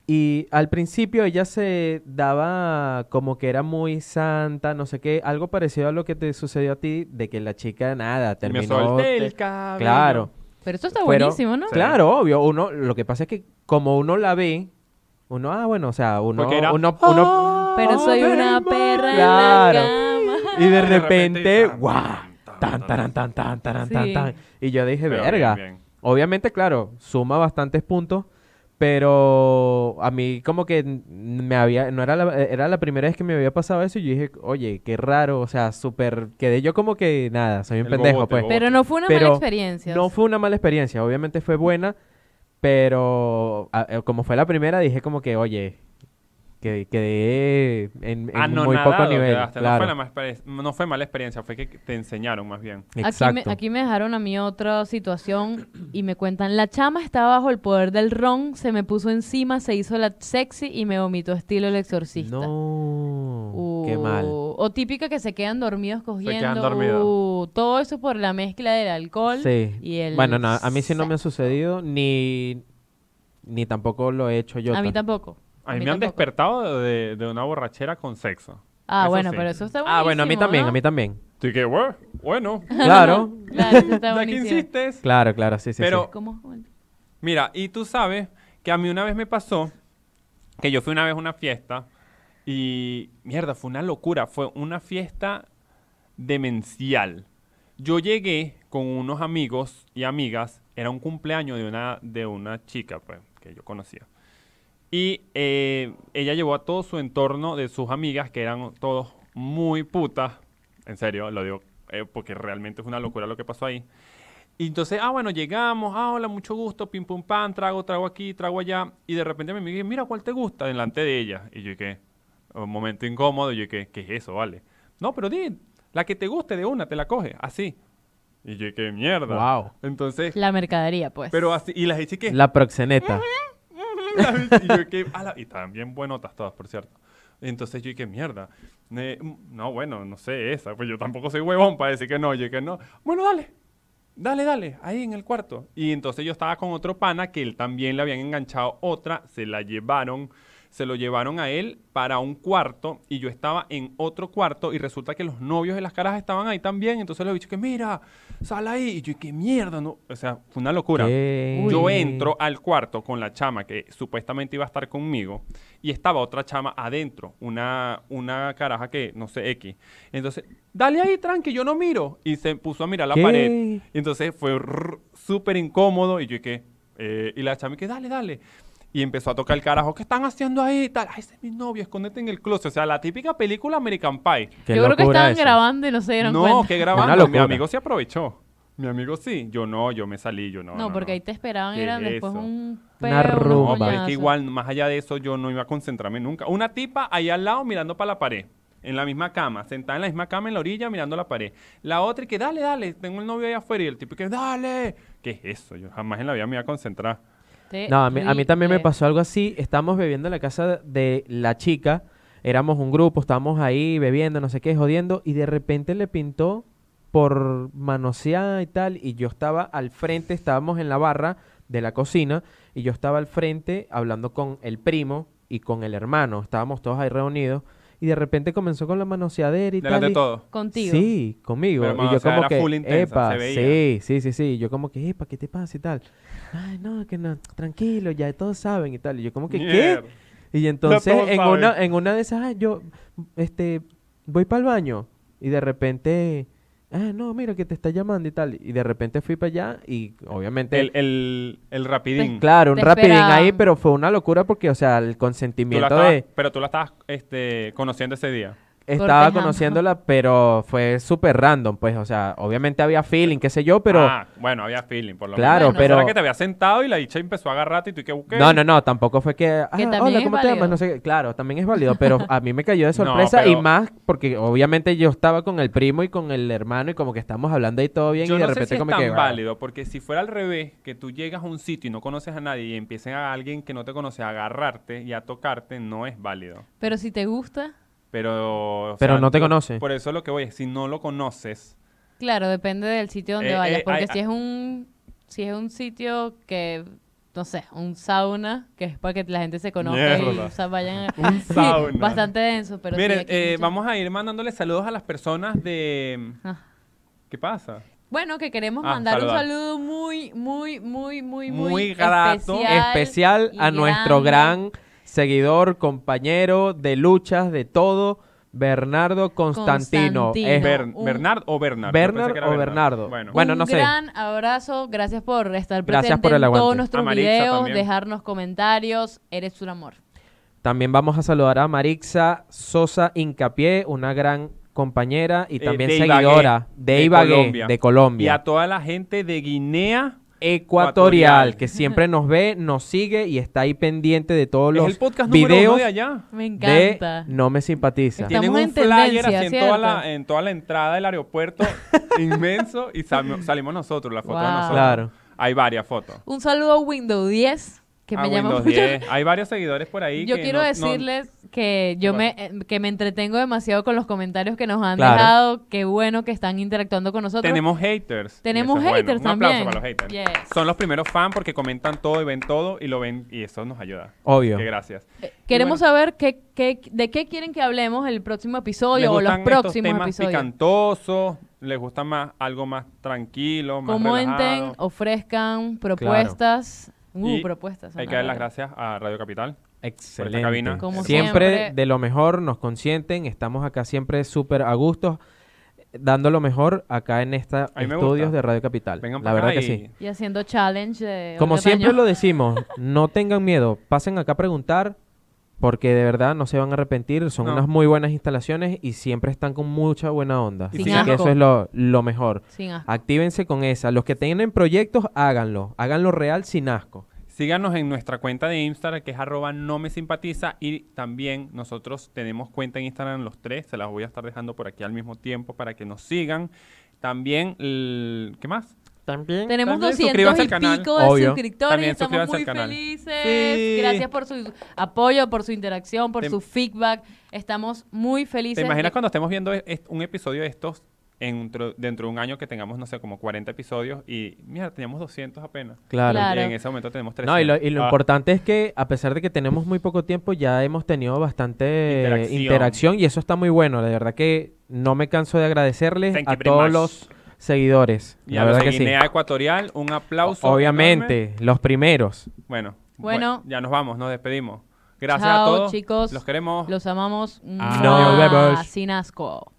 y al principio ella se daba como que era muy santa, no sé qué, algo parecido a lo que te sucedió a ti, de que la chica nada, me terminó... solté el cabello. Claro. Pero eso está Pero- buenísimo, ¿no? Sí. Claro, obvio. Uno, lo que pasa es que como uno la ve, uno, ah, bueno, o sea, uno, era, uno, uno- Pero soy una perra Claro. en la cama. y de repente, guau, tan, tan, tan, tan, tan, tan, Sí. tan. Y yo dije, Pero verga. bien, bien. Obviamente, claro, suma bastantes puntos, pero a mí como que me había, no era la, era la primera vez que me había pasado eso y yo dije, oye, qué raro, o sea, súper, quedé yo como que nada, soy un El pendejo, bobote, pues. bobote. Pero no fue una Pero mala experiencia. No fue una mala experiencia, obviamente fue buena, pero eh, como fue la primera dije como que, oye, que quedé en, en muy poco nivel. quedaste. No, fue la más exper- no fue mala experiencia, fue que te enseñaron más bien. Aquí me, Exacto. aquí me dejaron a mí otra situación y me cuentan, la chama estaba bajo el poder del ron, se me puso encima, se hizo la sexy y me vomitó estilo el exorcista. No, qué mal. Uh, O típica que se quedan dormidos cogiendo. quedan dormidos. uh, todo eso por la mezcla del alcohol Sí. y el Bueno, no, a mí sí no me ha sucedido, ni, ni tampoco lo he hecho yo. A mí tampoco. A mí me han tampoco. despertado de, de una borrachera con sexo. Ah, Eso bueno, sí. pero eso está buenísimo, Ah, bueno, a mí también, ¿no? a mí también. Así que, bueno, bueno. [LAUGHS] Claro, Claro, eso está [LAUGHS] ¿De qué buenísimo. insistes? claro, claro, sí, sí. Pero- sí. ¿Cómo? Mira, y tú sabes que a mí una vez me pasó que yo fui una vez a una fiesta y, mierda, fue una locura. Fue una fiesta demencial. Yo llegué con unos amigos y amigas. Era un cumpleaños de una, de una chica, pues, que yo conocía. Y eh, ella llevó a todo su entorno de sus amigas, que eran todos muy putas. En serio, lo digo eh, porque realmente es una locura lo que pasó ahí. Y entonces, ah, bueno, llegamos, ah, hola, mucho gusto, pim pum pam, trago, trago aquí, trago allá. Y de repente me dije, mira, ¿cuál te gusta? Delante de ella. Y yo dije, un momento incómodo, y yo dije, ¿qué es eso, vale? No, pero di, la que te guste de una, te la coge, así. Y yo dije, mierda. Wow. Entonces, La mercadería, pues. pero así, y las dije que... La proxeneta. [LAUGHS] y yo dije, "Ala", y bien buenotas todas, por cierto. Entonces yo dije, mierda. Eh, no, bueno, no sé esa. Pues yo tampoco soy huevón para decir que no. Yo dije, no. Bueno, dale. Dale, dale. Ahí en el cuarto. Y entonces yo estaba con otro pana que él también le habían enganchado otra. Se la llevaron. Se lo llevaron a él para un cuarto y yo estaba en otro cuarto y resulta que los novios de las caras estaban ahí también. Entonces le he dicho que mira, sal ahí. Y yo, qué mierda, no. O sea, fue una locura. ¿Qué? Yo entro al cuarto con la chama que supuestamente iba a estar conmigo y estaba otra chama adentro, una, una caraja que, no sé, X. Entonces, dale ahí, tranqui, yo no miro. Y se puso a mirar la ¿Qué? pared. Entonces fue súper incómodo y yo que, y la chama que, dale, dale. Y empezó a tocar el carajo, ¿qué están haciendo ahí? Tal, Ay, ese es mi novio, escóndete en el closet. O sea, la típica película American Pie. Qué Yo creo que estaban eso. grabando y no se dieron No, cuenta. que [LAUGHS] Una grabando. Mi amigo se aprovechó. Mi amigo sí. Yo no, yo me salí, yo no. No, no, porque no. ahí te esperaban, ¿Qué eran es después eso? un Una peo, unos rumba. No, pero es que igual, más allá de eso, yo no iba a concentrarme nunca. Una tipa ahí al lado mirando para la pared, en la misma cama, sentada en la misma cama en la orilla mirando la pared. La otra y que dale, dale, tengo el novio ahí afuera y el tipo que dale. ¿Qué es eso? Yo jamás en la vida me iba a concentrar. No, a mí, a mí también me Terrible. pasó algo así. Estábamos bebiendo en la casa de la chica. Éramos un grupo, estábamos ahí bebiendo, no sé qué, jodiendo. Y de repente le pintó por manosear y tal. Y yo estaba al frente, estábamos en la barra de la cocina. Y yo estaba al frente hablando con el primo y con el hermano. Estábamos todos ahí reunidos. Y de repente comenzó con la manoseadera y Delante tal. de y- todo. Contigo. Sí, conmigo. Pero, y yo o sea, como era que, full intensa, epa, se veía. sí, sí, sí, sí. Yo como que, epa, ¿qué te pasa y tal? Ay, no, que no, tranquilo, ya todos saben y tal. Y yo como que, ¿qué? Y entonces en saben. una, en una de esas, "Ay, yo, este, voy para el baño. Y de repente, ah, no, mira que te está llamando y tal. Y de repente fui para allá y obviamente, El, el, el rapidín. claro, un rapidín ahí, pero fue una locura porque, o sea, el Tú la consentimiento estabas- de... Pero tú la estabas este, conociendo ese día. Estaba conociéndola, pero fue súper random, pues, o sea, obviamente había feeling, qué sé yo, pero... Ah, bueno, había feeling, por lo Claro, menos. pero- Era que te había sentado y la dicha empezó a agarrarte y tú que busqué. No, no, no, tampoco fue que, ah, también hola, es ¿cómo te llamas? válido. No sé, qué. claro, también es válido, pero a mí me cayó de [LAUGHS] No, sorpresa y más porque obviamente yo estaba con el primo y con el hermano y como que estamos hablando ahí todo bien Yo y de no sé repente si es como tan que... "Ah". válido, porque si fuera al revés, que tú llegas a un sitio y no conoces a nadie y empiecen a alguien que no te conoce a agarrarte y a tocarte, no es válido. Pero si te gusta, Pero... o Pero sea, no te conoce. Por eso lo que voy es, si no lo conoces, claro, depende del sitio donde Eh, vayas. eh, Porque hay- si es un si es un sitio que, no sé, un sauna, que es para que la gente se conozca y Mierda. o sea, vayan a- [LAUGHS] Un Sí, sauna. bastante denso, pero sí, Miren, aquí eh, mucho- vamos a ir mandándole saludos a las personas de... Ah. ¿Qué pasa? Bueno, que queremos Ah, mandar saludar. un saludo muy, muy, muy, muy, muy, Muy grato. especial, especial y a nuestro grande. gran seguidor, compañero de luchas, de todo, Bernardo Constantino. Constantino. Es Ber- un- ¿Bernard o Bernard? Bernard o Bernardo. Bueno, Bueno, un no sé. gran abrazo, gracias por estar Gracias presente por el en todos nuestros videos, también. dejarnos comentarios, eres un amor. También vamos a saludar a Marixa Sosa Incapié, una gran compañera y Eh, también de Ibagué, seguidora de, de Ibagué, Colombia. de Y Colombia. a toda la gente de Guinea. Ecuatorial, que siempre nos ve, nos sigue y está ahí pendiente de todos Es los el podcast número videos uno de allá. Me de encanta. No me simpatiza. Tienen Estamos un en flyer así en toda, la, en toda la entrada del aeropuerto [LAUGHS] inmenso y sal- salimos nosotros, la foto de nosotros. Claro. Hay varias fotos. Un saludo a Windows 10, que Ah, me llama Windows mucho. 10. Hay varios seguidores por ahí. Yo que quiero no- no- decirles que yo ¿Qué me, eh, que me entretengo demasiado con los comentarios que nos han Claro. dejado. Qué bueno que están interactuando con nosotros. Tenemos haters. Tenemos haters Un aplauso también. para los haters. Yes. Son los primeros fans porque comentan todo y ven todo y lo ven y eso nos ayuda. Obvio. Que gracias. Eh, Queremos bueno. saber qué, qué- de qué quieren que hablemos el próximo ¿Les episodio o los gustan estos próximos temas episodios. picantosos? ¿Les gusta más algo más tranquilo, más Comenten, relajado? ofrezcan propuestas. Uh, Y propuestas. Hay que dar las gracias a Radio Capital. Excelente. cabina. Como siempre, siempre. de lo mejor nos consienten. Estamos acá siempre súper a gusto, dando lo mejor acá en esta estudios de Radio Capital. Vengan la verdad acá que y- sí. Y haciendo challenge de Como siempre lo decimos, no tengan miedo. Pasen acá a preguntar. Porque de verdad no se van a arrepentir. Son No. unas muy buenas instalaciones y siempre están con mucha buena onda. Sin Así que eso es lo, lo mejor. Sin asco. Actívense con esa. Los que tienen proyectos, háganlo. Háganlo real sin asco. Síganos en nuestra cuenta de Instagram, que es arroba no me simpatiza. Y también nosotros tenemos cuenta en Instagram los tres. Se las voy a estar dejando por aquí al mismo tiempo para que nos sigan. También, el- ¿qué más? También. Tenemos También 200 suscríbanse y al canal. pico de Obvio. suscriptores También estamos muy felices. Sí. Gracias por su apoyo, por su interacción, por Te- su feedback. Estamos muy felices. ¿Te imaginas de- cuando estemos viendo un episodio de estos en, dentro de un año que tengamos, no sé, como 40 episodios y, mira, teníamos 200 apenas. Claro. Claro. Y en ese momento tenemos 300. No, y lo, y lo Ah, importante es que a pesar de que tenemos muy poco tiempo, ya hemos tenido bastante Interacción. interacción, y eso está muy bueno. De verdad que no me canso de agradecerles Thank a todos much. los seguidores. Y la a verdad los de Guinea. Ecuatorial, un aplauso. Obviamente, los primeros. Bueno, bueno, ya nos vamos, nos despedimos. Gracias a todos. chicos. Los queremos. Los amamos. Ah. No vemos. Sin asco.